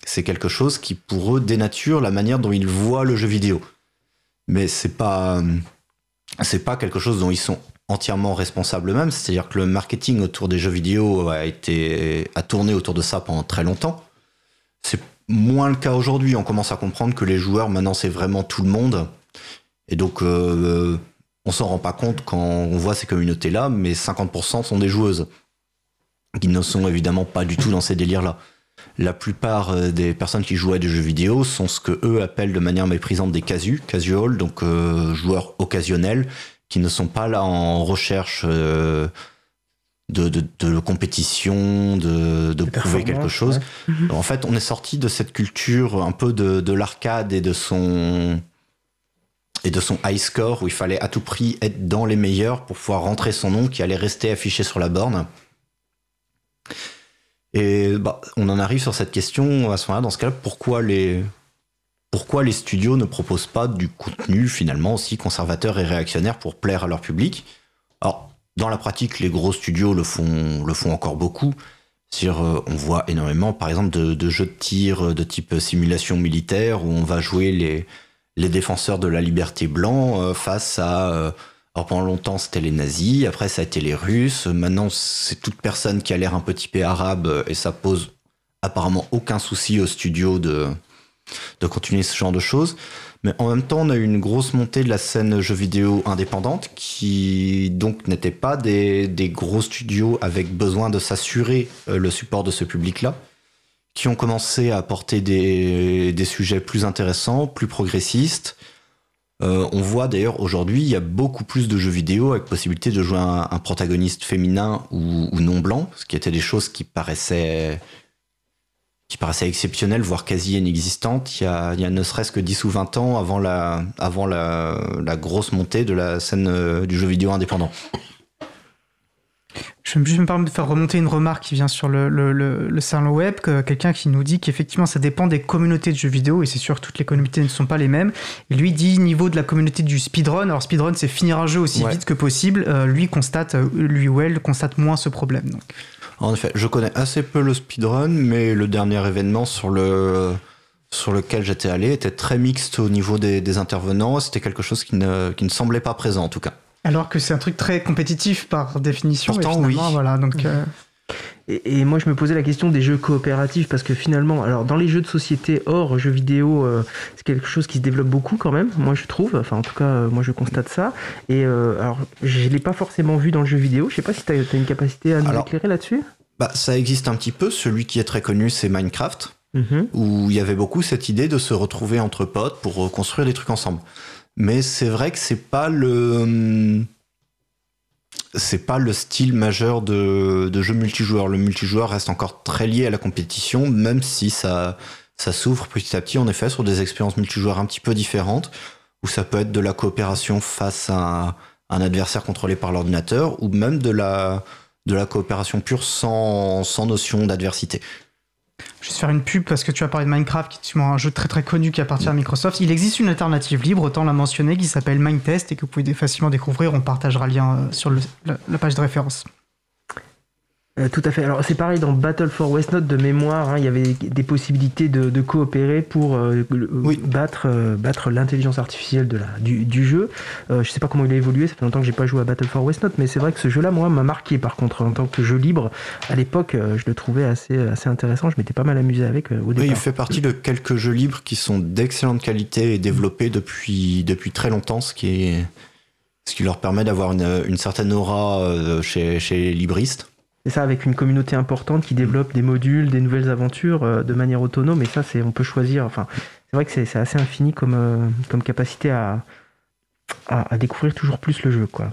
c'est quelque chose qui pour eux dénature la manière dont ils voient le jeu vidéo. Mais c'est pas. euh, pas quelque chose dont ils sont entièrement responsables eux-mêmes. C'est-à-dire que le marketing autour des jeux vidéo a été tourné autour de ça pendant très longtemps. C'est moins le cas aujourd'hui. On commence à comprendre que les joueurs maintenant c'est vraiment tout le monde. Et donc euh, on s'en rend pas compte quand on voit ces communautés-là, mais 50% sont des joueuses qui ne sont évidemment pas du tout dans ces délires-là. La plupart euh, des personnes qui jouent à des jeux vidéo sont ce que eux appellent de manière méprisante des casus, casual, donc euh, joueurs occasionnels, qui ne sont pas là en recherche euh, de, de, de compétition, de, de prouver quelque chose. ouais. En fait, on est sorti de cette culture un peu de, de l'arcade et de son et de son high score où il fallait à tout prix être dans les meilleurs pour pouvoir rentrer son nom qui allait rester affiché sur la borne. Et bah, on en arrive sur cette question à ce moment-là, dans ce cas-là, pourquoi les, studios ne proposent pas du contenu finalement aussi conservateur et réactionnaire pour plaire à leur public? Alors, dans la pratique, les gros studios le font, encore beaucoup. Euh, on voit énormément, par exemple, de, jeux de tir de type simulation militaire où on va jouer les, défenseurs de la liberté blanc euh, face à. Alors pendant longtemps c'était les nazis, après ça a été les Russes, maintenant c'est toute personne qui a l'air un peu typé arabe et ça pose apparemment aucun souci au studio de, de continuer ce genre de choses. Mais en même temps, on a eu une grosse montée de la scène jeux vidéo indépendante qui donc n'était pas des, des gros studios avec besoin de s'assurer euh, le support de ce public-là, qui ont commencé à apporter des, des sujets plus intéressants, plus progressistes. Euh, on voit d'ailleurs aujourd'hui, il y a beaucoup plus de jeux vidéo avec possibilité de jouer un, protagoniste féminin ou, non blanc, ce qui étaient des choses qui paraissaient exceptionnelles, voire quasi inexistantes, il y a, ne serait-ce que 10 ou 20 ans avant la grosse montée de la scène euh, du jeu vidéo indépendant. Je je me permets de faire remonter une remarque qui vient sur le, le, le, le salon web, que quelqu'un qui nous dit qu'effectivement ça dépend des communautés de jeux vidéo, et c'est sûr toutes les communautés ne sont pas les mêmes. Et lui dit niveau de la communauté du speedrun, alors speedrun c'est finir un jeu aussi Ouais. vite que possible, euh, lui constate, euh, lui ou elle constate moins ce problème. Donc. En effet, je connais assez peu le speedrun, mais le dernier événement sur le sur lequel j'étais allé était très mixte au niveau des, des intervenants. C'était quelque chose qui ne, qui ne semblait pas présent en tout cas. Alors que c'est un truc très compétitif par définition. Pourtant, et oui. Voilà, donc, euh, Et, et moi, je me posais la question des jeux coopératifs parce que finalement, alors dans les jeux de société hors jeux vidéo, euh, c'est quelque chose qui se développe beaucoup quand même. Moi, je trouve. Enfin, en tout cas, euh, moi, je constate ça. Et euh, alors, je l'ai pas forcément vu dans le jeu vidéo. Je sais pas si tu as, une capacité à nous Alors, éclairer là-dessus? Bah, ça existe un petit peu. Celui qui est très connu, c'est Minecraft, Mhm. où il y avait beaucoup cette idée de se retrouver entre potes pour construire des trucs ensemble. Mais c'est vrai que c'est pas le c'est pas le style majeur de, jeu multijoueur. Le multijoueur reste encore très lié à la compétition, même si ça, ça s'ouvre petit à petit, en effet, sur des expériences multijoueurs un petit peu différentes, où ça peut être de la coopération face à un adversaire contrôlé par l'ordinateur, ou même de la, de la coopération pure sans, sans notion d'adversité. Juste faire une pub parce que tu as parlé de Minecraft, qui est un jeu très très connu qui appartient à Microsoft. Il existe une alternative libre, autant la mentionner, qui s'appelle Mindtest et que vous pouvez facilement découvrir. On partagera le lien euh, sur la page de référence. Euh, tout à fait. Alors c'est pareil dans Battle for Westnote de mémoire, hein, il y avait des possibilités de, de coopérer pour euh, battre, euh, battre l'intelligence artificielle de la, du, du jeu. Je sais pas comment il a évolué, ça fait longtemps que j'ai pas joué à Battle for Westnote, mais c'est vrai que ce jeu-là, moi, m'a marqué par contre en tant que jeu libre. À l'époque, je le trouvais assez, assez intéressant. Je m'étais pas mal amusé avec au Oui, il fait partie de quelques jeux libres qui sont d'excellente qualité et développés depuis, depuis très longtemps, ce qui, est, ce qui leur permet d'avoir une, une certaine aura chez, chez les libristes. C'est ça, avec une communauté importante qui développe des modules, des nouvelles aventures euh, de manière autonome. Et ça, c'est, on peut choisir. Enfin, c'est vrai que c'est, assez infini comme, euh, comme capacité à, à, à découvrir toujours plus le jeu, quoi.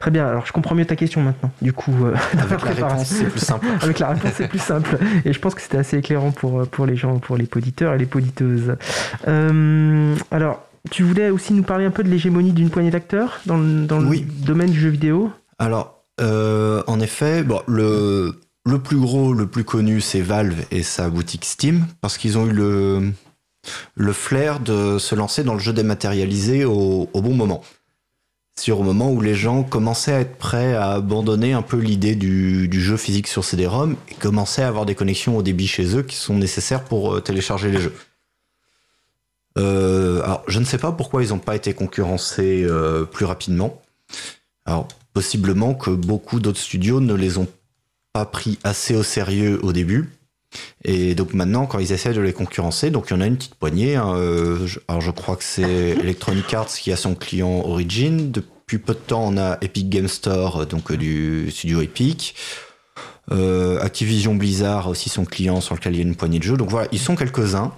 Très bien. Alors, je comprends mieux ta question maintenant. Du coup, euh, Avec la réponse, c'est plus simple. avec la réponse, c'est plus simple. Et je pense que c'était assez éclairant pour, pour les gens, pour les poditeurs et les poditeuses. Alors, tu voulais aussi nous parler un peu de l'hégémonie d'une poignée d'acteurs dans, le- dans Oui. le domaine du jeu vidéo? Alors, euh, en effet, le, plus gros, le plus connu, c'est Valve et sa boutique Steam, parce qu'ils ont eu le, flair de se lancer dans le jeu dématérialisé au, bon moment. Sur au moment où les gens commençaient à être prêts à abandonner un peu l'idée du, jeu physique sur CD-ROM et commençaient à avoir des connexions au débit chez eux qui sont nécessaires pour euh, télécharger les jeux. Euh, alors, je ne sais pas pourquoi ils n'ont pas été concurrencés plus rapidement. Alors, possiblement que beaucoup d'autres studios ne les ont pas pris assez au sérieux au début. Et donc maintenant, quand ils essaient de les concurrencer, donc il y en a une petite poignée. hein, euh, je- alors je crois que c'est Electronic Arts qui a son client Origin. Depuis peu de temps, on a Epic Game Store, euh, donc euh, du studio Epic. Euh, Activision Blizzard a aussi son client sur lequel il y a une poignée de jeux. Donc voilà, ils sont quelques-uns,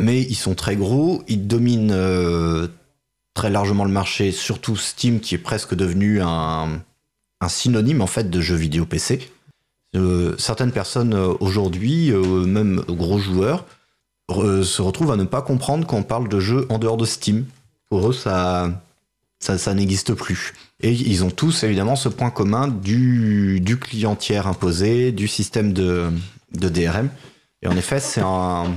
mais ils sont très gros. Ils dominent euh, très largement le marché, surtout Steam qui est presque devenu un, synonyme en fait de jeux vidéo PC. Euh, certaines personnes euh, aujourd'hui, euh, même gros joueurs, se retrouvent à ne pas comprendre quand on parle de jeux en dehors de Steam. Pour eux, ça, ça, ça n'existe plus. Et ils ont tous évidemment ce point commun du, du client tiers imposé, du système de, de DRM. Et en effet, c'est un,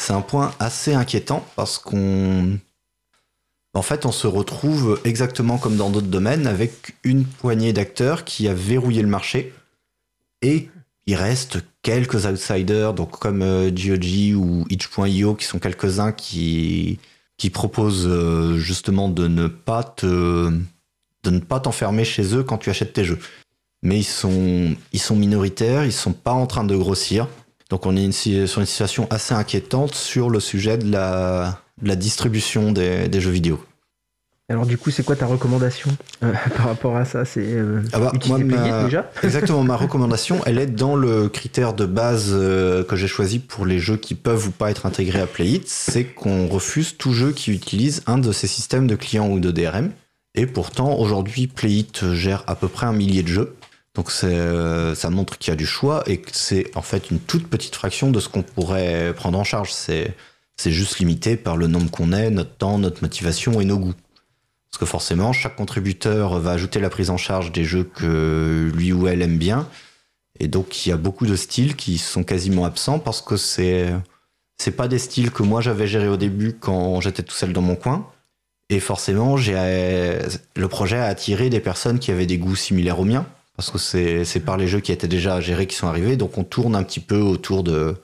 c'est un point assez inquiétant parce qu'on. En fait, on se retrouve exactement comme dans d'autres domaines avec une poignée d'acteurs qui a verrouillé le marché et il reste quelques outsiders, donc comme euh, ou itch.io, qui sont quelques-uns qui, proposent euh, justement de ne pas te ne pas t'enfermer chez eux quand tu achètes tes jeux. Mais ils sont, minoritaires, ils sont pas en train de grossir. Donc on est une sur une situation assez inquiétante sur le sujet de la, de la distribution des, des jeux vidéo. Alors du coup, c'est quoi ta recommandation euh, par rapport à ça? C'est euh, Ah bah, moi, ma- déjà? Exactement, ma recommandation, elle est dans le critère de base euh, que j'ai choisi pour les jeux qui peuvent ou pas être intégrés à Playit, c'est qu'on refuse tout jeu qui utilise un de ces systèmes de clients ou de DRM. Et pourtant, aujourd'hui, Playit gère à peu près un millier de jeux. Donc euh, ça montre qu'il y a du choix et que c'est en fait une toute petite fraction de ce qu'on pourrait prendre en charge. C'est, juste limité par le nombre qu'on est, notre temps, notre motivation et nos goûts. Parce que forcément, chaque contributeur va ajouter la prise en charge des jeux que lui ou elle aime bien. Et donc, il y a beaucoup de styles qui sont quasiment absents parce que c'est, c'est pas des styles que moi j'avais gérés au début quand j'étais tout seul dans mon coin. Et forcément, le projet a attiré des personnes qui avaient des goûts similaires aux miens. Parce que c'est, par les jeux qui étaient déjà gérés qui sont arrivés. Donc, on tourne un petit peu autour de,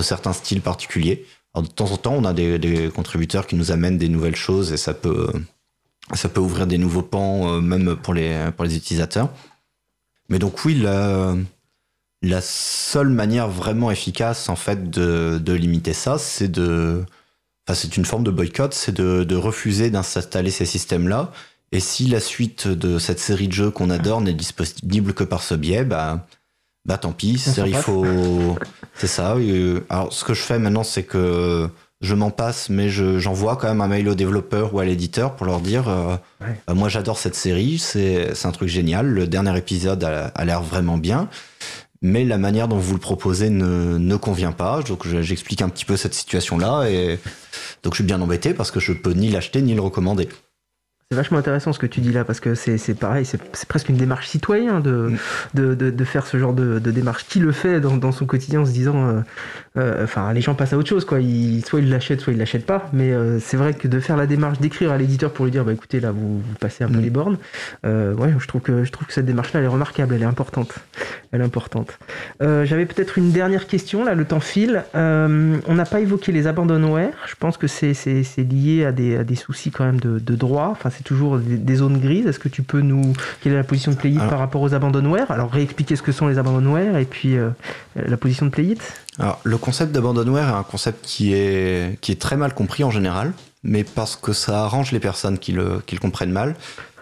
certains styles particuliers. De temps en temps, on a des, des contributeurs qui nous amènent des nouvelles choses et ça peut, ça peut ouvrir des nouveaux pans, euh, même pour les, pour les utilisateurs. Mais donc oui, la, la seule manière vraiment efficace en fait de, de limiter ça, c'est de, enfin c'est une forme de boycott, c'est de, de refuser d'installer ces systèmes-là. Et si la suite de cette série de jeux qu'on adore n'est disponible que par ce biais, bah, bah tant pis. C'est ça. Alors ce que je fais maintenant, c'est que je m'en passe, mais je- j'envoie quand même un mail au développeur ou à l'éditeur pour leur dire euh, bah, moi j'adore cette série, c'est un truc génial, le dernier épisode a, a l'air vraiment bien, mais la manière dont vous le proposez ne, ne convient pas. Donc je- j'explique un petit peu cette situation-là et donc je suis bien embêté parce que je peux ni l'acheter ni le recommander. C'est vachement intéressant ce que tu dis là, parce que c'est c'est pareil, c'est presque une démarche citoyenne de, de, de, de faire ce genre de, de démarche. Qui le fait dans, dans son quotidien en se disant, euh, enfin, les gens passent à autre chose, quoi. Ils, soit ils l'achètent, soit ils l'achètent pas. Mais euh, c'est vrai que de faire la démarche, d'écrire à l'éditeur pour lui dire, bah écoutez, là, vous, vous passez un peu les bornes, euh, ouais, je trouve que je trouve que cette démarche-là, elle est remarquable, elle est importante, elle est importante. Euh, J'avais peut-être une dernière question, là, le temps file. Euh, on n'a pas évoqué les abandonware. Je pense que c'est lié à des, à des soucis quand même de, de droit. Enfin, c'est toujours des, des zones grises. Est-ce que tu peux nous. Quelle est la position de Playit par rapport aux abandonware? Alors, réexpliquer ce que sont les abandonware et puis euh, la position de Playit Alors, le concept d'abandonware est un concept qui est, qui est très mal compris en général, mais parce que ça arrange les personnes qui le, qui le comprennent mal.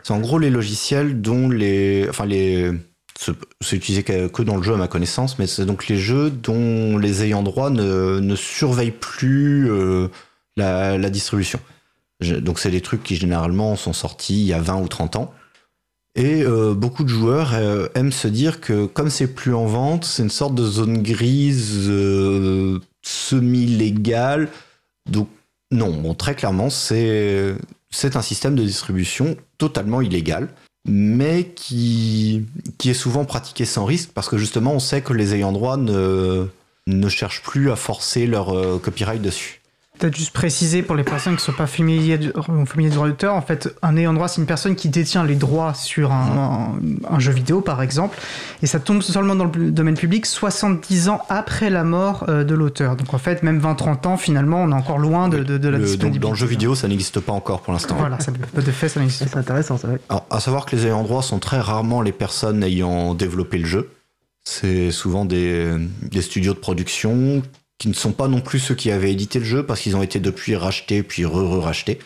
C'est en gros les logiciels dont les. Enfin, les. c'est- utilisé que dans le jeu à ma connaissance, mais c'est donc les jeux dont les ayants droit ne, ne surveillent plus euh, la, la distribution. Donc, c'est des trucs qui généralement sont sortis il y a 20 ou 30 ans. Et euh, beaucoup de joueurs euh, aiment se dire que comme c'est plus en vente, c'est une sorte de zone grise euh, semi-légale. Donc non, bon, très clairement, c'est un système de distribution totalement illégal, mais qui, qui est souvent pratiqué sans risque parce que justement, on sait que les ayants droit ne, ne cherchent plus à forcer leur copyright dessus. Peut-être juste préciser pour les personnes qui ne sont pas familiers du, familiers du droit d'auteur, en fait, un ayant droit, c'est une personne qui détient les droits sur un, un, un, jeu vidéo, par exemple, et ça tombe seulement dans le domaine public 70 ans après la mort euh, de l'auteur. Donc en fait, même 20-30 ans, finalement, on est encore loin de, de, de la Le- disponibilité. donc, dans le jeu vidéo, ça n'existe pas encore pour l'instant. Voilà, ça, de fait, ça n'existe C'est intéressant, ça. Alors, à savoir que les ayants droit sont très rarement les personnes ayant développé le jeu. C'est souvent des, des studios de production qui ne sont pas non plus ceux qui avaient édité le jeu parce qu'ils ont été depuis rachetés puis re-rachetés.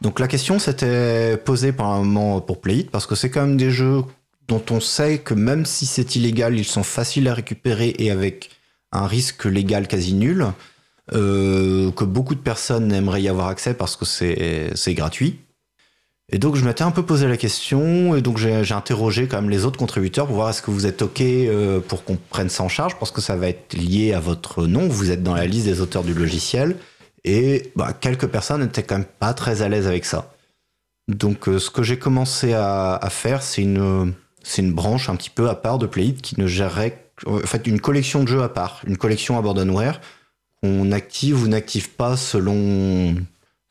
Donc la question s'était posée par un moment pour Playit parce que c'est quand même des jeux dont on sait que même si c'est illégal, ils sont faciles à récupérer et avec un risque légal quasi nul, euh, que beaucoup de personnes aimeraient y avoir accès parce que c'est c'est gratuit. Et donc je m'étais un peu posé la question, et donc j'ai interrogé quand même les autres contributeurs pour voir est-ce que vous êtes OK euh, pour qu'on prenne ça en charge, parce que ça va être lié à votre nom, vous êtes dans la liste des auteurs du logiciel, et bah, quelques personnes n'étaient quand même pas très à l'aise avec ça. Donc euh, ce que j'ai commencé à, faire, c'est une, branche un petit peu à part de Playit qui ne gérerait, en fait une collection de jeux à part, une collection abandonware qu'on active ou n'active pas selon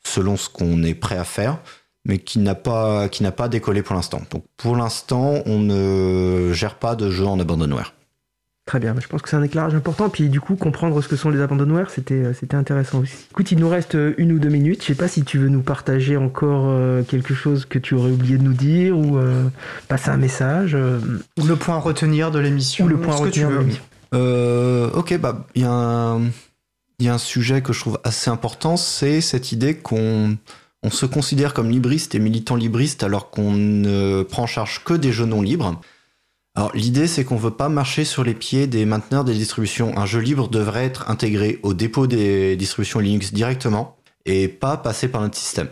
ce qu'on est prêt à faire mais qui n'a pas qui n'a pas décollé pour l'instant. Donc pour l'instant, on ne gère pas de jeux en abandonware. Très bien, je pense que c'est un éclairage important. Puis du coup, comprendre ce que sont les abandonware, c'était euh, c'était intéressant aussi. Écoute, il nous reste euh, une ou deux minutes. Je sais pas si tu veux nous partager encore euh, quelque chose que tu aurais oublié de nous dire ou euh, passer un message. Ou le point à retenir de l'émission. Ou le point à retenir de l'émission. Euh, ok, bah il y a un il y a un sujet que je trouve assez important, c'est cette idée qu'on on se considère comme libriste et militant libriste alors qu'on ne prend en charge que des jeux non libres. Alors l'idée c'est qu'on veut pas marcher sur les pieds des mainteneurs des distributions. Un jeu libre devrait être intégré au dépôt des distributions Linux directement et pas passer par notre système.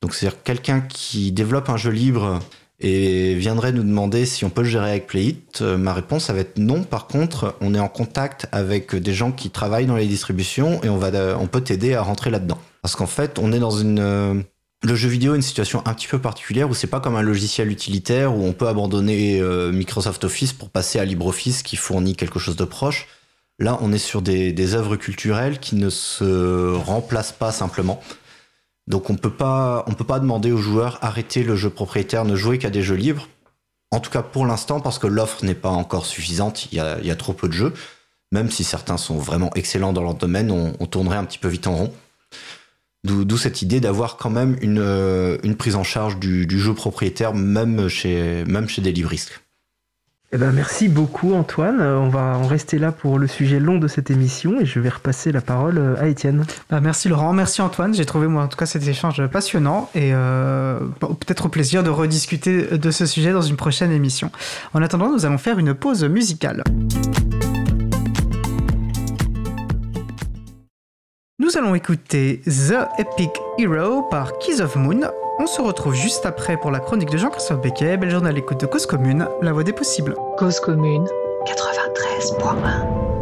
Donc c'est-à-dire quelqu'un qui développe un jeu libre et viendrait nous demander si on peut le gérer avec Playit, euh, ma réponse ça va être non. Par contre, on est en contact avec des gens qui travaillent dans les distributions et on on peut t'aider à rentrer là-dedans. Parce qu'en fait, on est dans une euh, le jeu vidéo une situation un petit peu particulière où c'est pas comme un logiciel utilitaire où on peut abandonner euh, Microsoft Office pour passer à LibreOffice qui fournit quelque chose de proche. Là, on est sur des œuvres culturelles qui ne se remplacent pas simplement. Donc on peut pas, peut pas demander aux joueurs arrêtez le jeu propriétaire, ne jouez qu'à des jeux libres. En tout cas pour l'instant, parce que l'offre n'est pas encore suffisante, il y a, trop peu de jeux. Même si certains sont vraiment excellents dans leur domaine, on, tournerait un petit peu vite en rond. D'où cette idée d'avoir quand même une, euh, prise en charge du, jeu propriétaire, même chez, même chez des livristes. Eh ben, merci beaucoup Antoine. On va en rester là pour le sujet long de cette émission et je vais repasser la parole euh, à Étienne. Bah, merci Laurent, merci Antoine. J'ai trouvé moi en tout cas cet échange passionnant et euh, peut-être au plaisir de rediscuter de ce sujet dans une prochaine émission. En attendant, nous allons faire une pause musicale. Nous allons écouter The Epic Hero par Keys of Moon. On se retrouve juste après pour la chronique de Jean-Christophe Becquet, bel journal écoute de Cause Commune, la voix des possibles. Cause commune 93.1.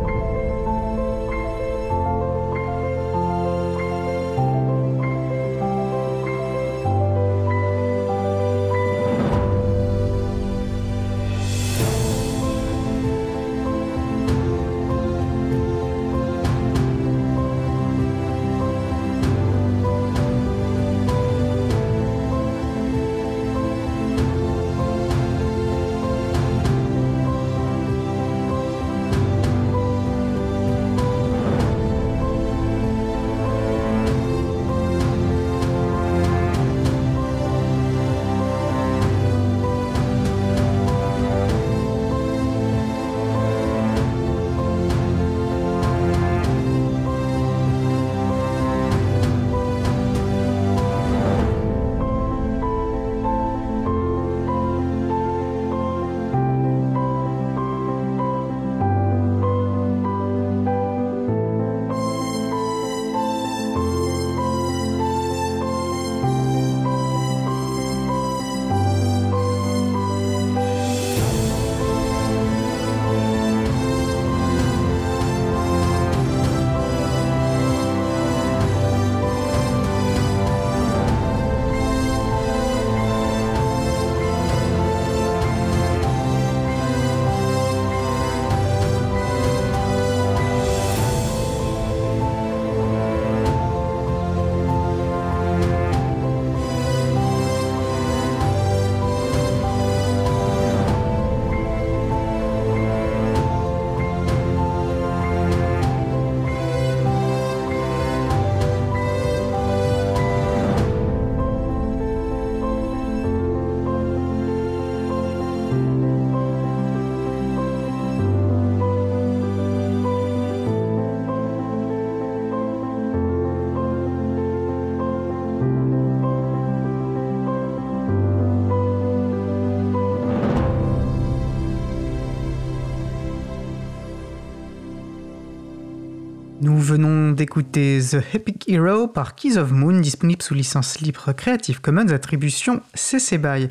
venons d'écouter The Epic Hero par Keys of Moon, disponible sous licence libre Creative Commons attribution CC BY.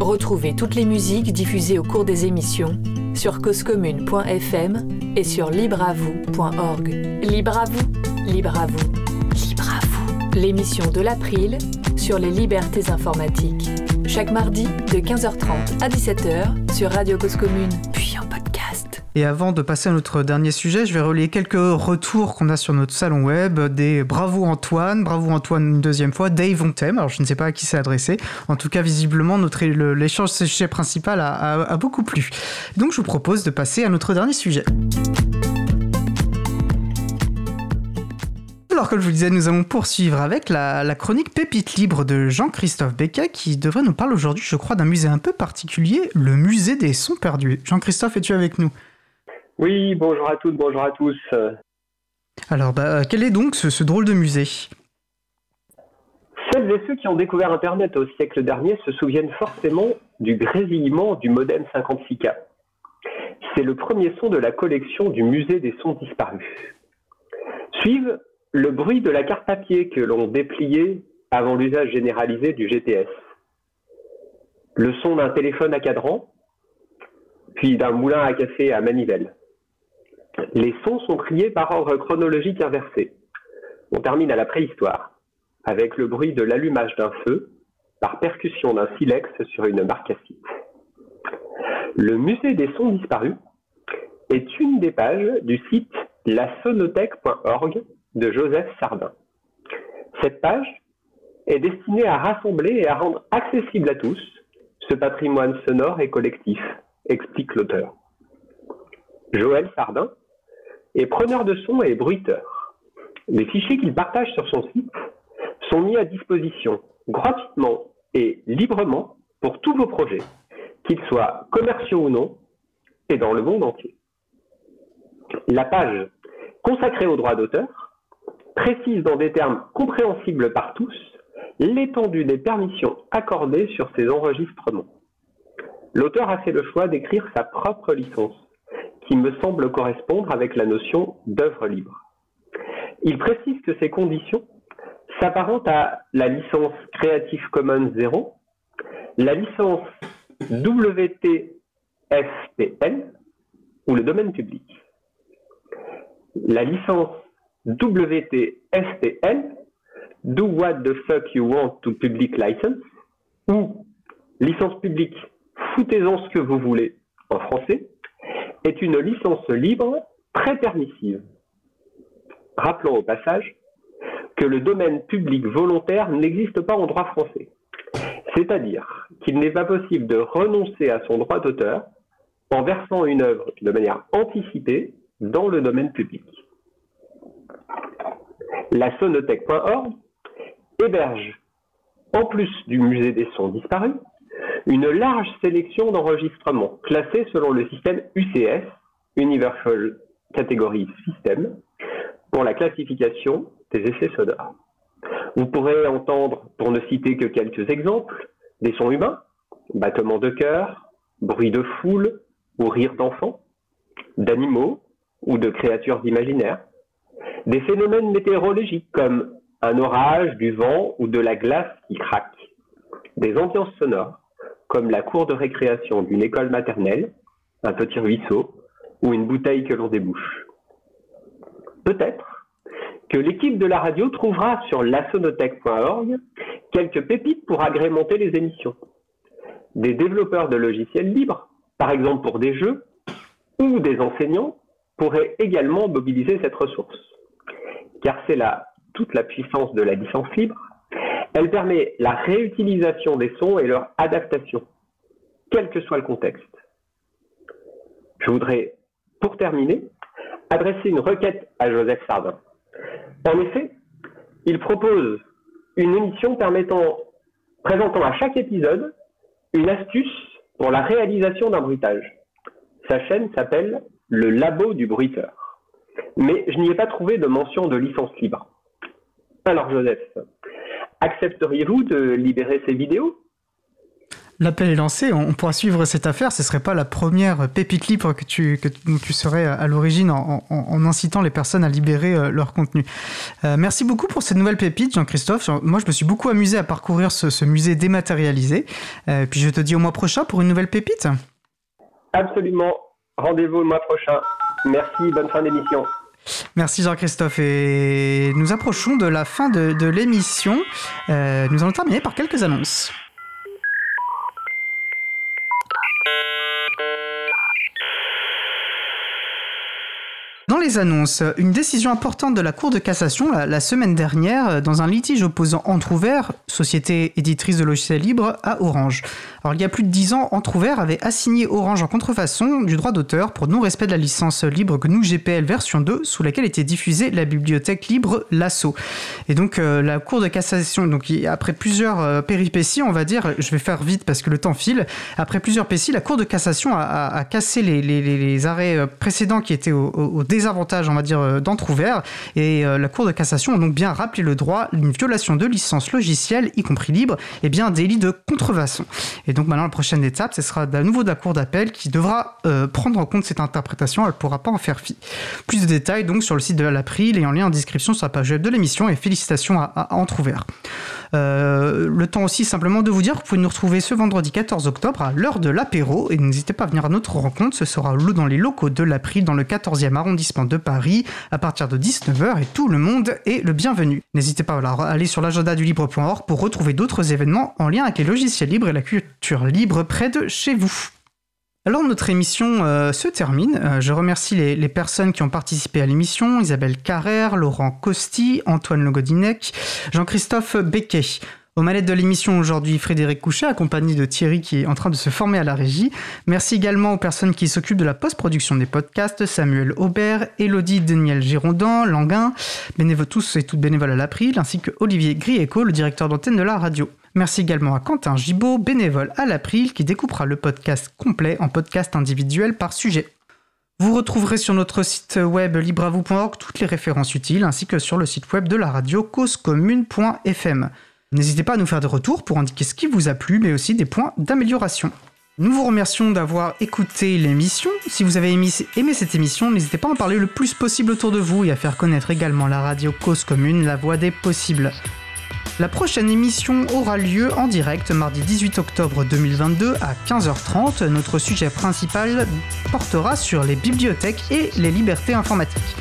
Retrouvez toutes les musiques diffusées au cours des émissions sur causecommune.fm et sur libreavoue.org. Libre à vous, libre à vous, libre à vous. L'émission de l'April sur les libertés informatiques. Chaque mardi de 15h30 à 17h sur Radio Cause Commune, puis en podcast. Et avant de passer à notre dernier sujet, je vais relayer quelques retours qu'on a sur notre salon web. Des bravo Antoine, bravo Antoine une deuxième fois, Dave on t'aime. Alors je ne sais pas à qui c'est adressé. En tout cas, visiblement, notre l'échange sujet principal a, a- beaucoup plu. Donc je vous propose de passer à notre dernier sujet. Alors, comme je vous disais, nous allons poursuivre avec la, la chronique Pépite libre de Jean-Christophe Becquet qui devrait nous parler aujourd'hui, je crois, d'un musée un peu particulier, le musée des sons perdus. Jean-Christophe, es-tu avec nous? Oui, bonjour à toutes, bonjour à tous. Euh, Alors, bah, quel est donc ce, ce drôle de musée? Celles et ceux qui ont découvert Internet au siècle dernier se souviennent forcément du grésillement du modem 56K. C'est le premier son de la collection du musée des sons disparus. Suivent le bruit de la carte papier que l'on dépliait avant l'usage généralisé du GPS. Le son d'un téléphone à cadran, puis d'un moulin à café à manivelle. Les sons sont triés par ordre chronologique inversé. On termine à la préhistoire, avec le bruit de l'allumage d'un feu par percussion d'un silex sur une marcassite. Le musée des sons disparus est une des pages du site lasonothèque.org de Joseph Sardin. Cette page est destinée à rassembler et à rendre accessible à tous ce patrimoine sonore et collectif, explique l'auteur. Joël Sardin est preneur de son et bruiteur. Les fichiers qu'il partage sur son site sont mis à disposition gratuitement et librement pour tous vos projets, qu'ils soient commerciaux ou non, et dans le monde entier. La page consacrée aux droits d'auteur précise dans des termes compréhensibles par tous l'étendue des permissions accordées sur ces enregistrements. L'auteur a fait le choix d'écrire sa propre licence, qui me semble correspondre avec la notion d'œuvre libre. Il précise que ces conditions s'apparentent à la licence Creative Commons 0, la licence WTFPL ou le domaine public. La licence WTFPL, Do What the Fuck You Want to Public License, ou licence publique, foutez-en ce que vous voulez en français, est une licence libre très permissive. Rappelons au passage que le domaine public volontaire n'existe pas en droit français. C'est-à-dire qu'il n'est pas possible de renoncer à son droit d'auteur en versant une œuvre de manière anticipée dans le domaine public. La sonothèque.org héberge, en plus du musée des sons disparus, une large sélection d'enregistrements classés selon le système UCS, Universal Category System, pour la classification des effets sonores. Vous pourrez entendre, pour ne citer que quelques exemples, des sons humains, battements de cœur, bruit de foule ou rire d'enfants, d'animaux ou de créatures imaginaires, des phénomènes météorologiques comme un orage, du vent ou de la glace qui craque, des ambiances sonores comme la cour de récréation d'une école maternelle, un petit ruisseau ou une bouteille que l'on débouche. Peut-être que l'équipe de la radio trouvera sur lasonothèque.org quelques pépites pour agrémenter les émissions. Des développeurs de logiciels libres, par exemple pour des jeux, ou des enseignants pourraient également mobiliser cette ressource. Car c'est là toute la puissance de la licence libre. Elle permet la réutilisation des sons et leur adaptation, quel que soit le contexte. Je voudrais, pour terminer, adresser une requête à Joseph Sardin. En effet, il propose une émission présentant à chaque épisode une astuce pour la réalisation d'un bruitage. Sa chaîne s'appelle Le Labo du Bruiteur. Mais je n'y ai pas trouvé de mention de licence libre. Alors Joseph, accepteriez-vous de libérer ces vidéos? L'appel est lancé, on pourra suivre cette affaire. Ce ne serait pas la première pépite libre que tu, que tu serais à l'origine en, incitant les personnes à libérer euh, leur contenu. Euh, merci beaucoup pour cette nouvelle pépite, Jean-Christophe. Moi, je me suis beaucoup amusé à parcourir ce, musée dématérialisé. Euh, puis je te dis au mois prochain pour une nouvelle pépite. Absolument. Rendez-vous le mois prochain. Merci, bonne fin d'émission. Merci Jean-Christophe. Et nous approchons de la fin de, l'émission. nous allons terminer par quelques annonces. Dans les annonces, une décision importante de la Cour de cassation la, semaine dernière dans un litige opposant Entrouvert, société éditrice de logiciels libres, à Orange. Il y a plus de 10 ans, Entrouvert avait assigné Orange en contrefaçon du droit d'auteur pour non-respect de la licence libre GNU GPL version 2 sous laquelle était diffusée la bibliothèque libre Lasso. Et donc euh, la Cour de cassation, donc après plusieurs euh, péripéties, on va dire, je vais faire vite parce que le temps file, après plusieurs péripéties, la Cour de cassation a, cassé les, arrêts euh, précédents qui étaient au, avantages, on va dire, d'entrouvert. Et la Cour de cassation a donc bien rappelé le droit, une violation de licence logicielle, y compris libre, et bien un délit de contrefaçon. Et donc maintenant, la prochaine étape, ce sera à nouveau de la Cour d'appel qui devra euh, prendre en compte cette interprétation. Elle ne pourra pas en faire fi. Plus de détails donc sur le site de l'April et en lien en description sur la page web de l'émission. Et félicitations à, à Entrouvert. Euh, le temps aussi simplement de vous dire que vous pouvez nous retrouver ce vendredi 14 octobre à l'heure de l'apéro et n'hésitez pas à venir à notre rencontre, ce sera dans les locaux de l'April dans le 14e arrondissement de Paris à partir de 19h et tout le monde est le bienvenu. N'hésitez pas à aller sur l'agenda du libre.org pour retrouver d'autres événements en lien avec les logiciels libres et la culture libre près de chez vous. Alors notre émission euh, se termine. Euh, je remercie les, personnes qui ont participé à l'émission, Isabelle Carrère, Laurent Costi, Antoine Legodinec, Jean-Christophe Becquet. Aux manettes de l'émission aujourd'hui, Frédéric Couchet, accompagné de Thierry qui est en train de se former à la régie. Merci également aux personnes qui s'occupent de la post-production des podcasts, Samuel Aubert, Elodie Daniel Girondin, Languin, bénévoles tous et toutes bénévoles à l'April, ainsi que Olivier Grieco, le directeur d'antenne de la radio. Merci également à Quentin Gibaud, bénévole à l'April, qui découpera le podcast complet en podcast individuel par sujet. Vous retrouverez sur notre site web libravou.org toutes les références utiles, ainsi que sur le site web de la radio causecommune.fm. N'hésitez pas à nous faire des retours pour indiquer ce qui vous a plu, mais aussi des points d'amélioration. Nous vous remercions d'avoir écouté l'émission. Si vous avez aimé, cette émission, n'hésitez pas à en parler le plus possible autour de vous et à faire connaître également la radio Cause Commune, la voix des possibles. La prochaine émission aura lieu en direct mardi 18 octobre 2022 à 15h30. Notre sujet principal portera sur les bibliothèques et les libertés informatiques.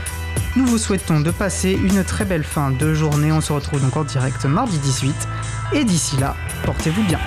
Nous vous souhaitons de passer une très belle fin de journée. On se retrouve donc en direct mardi 18. Et d'ici là, portez-vous bien.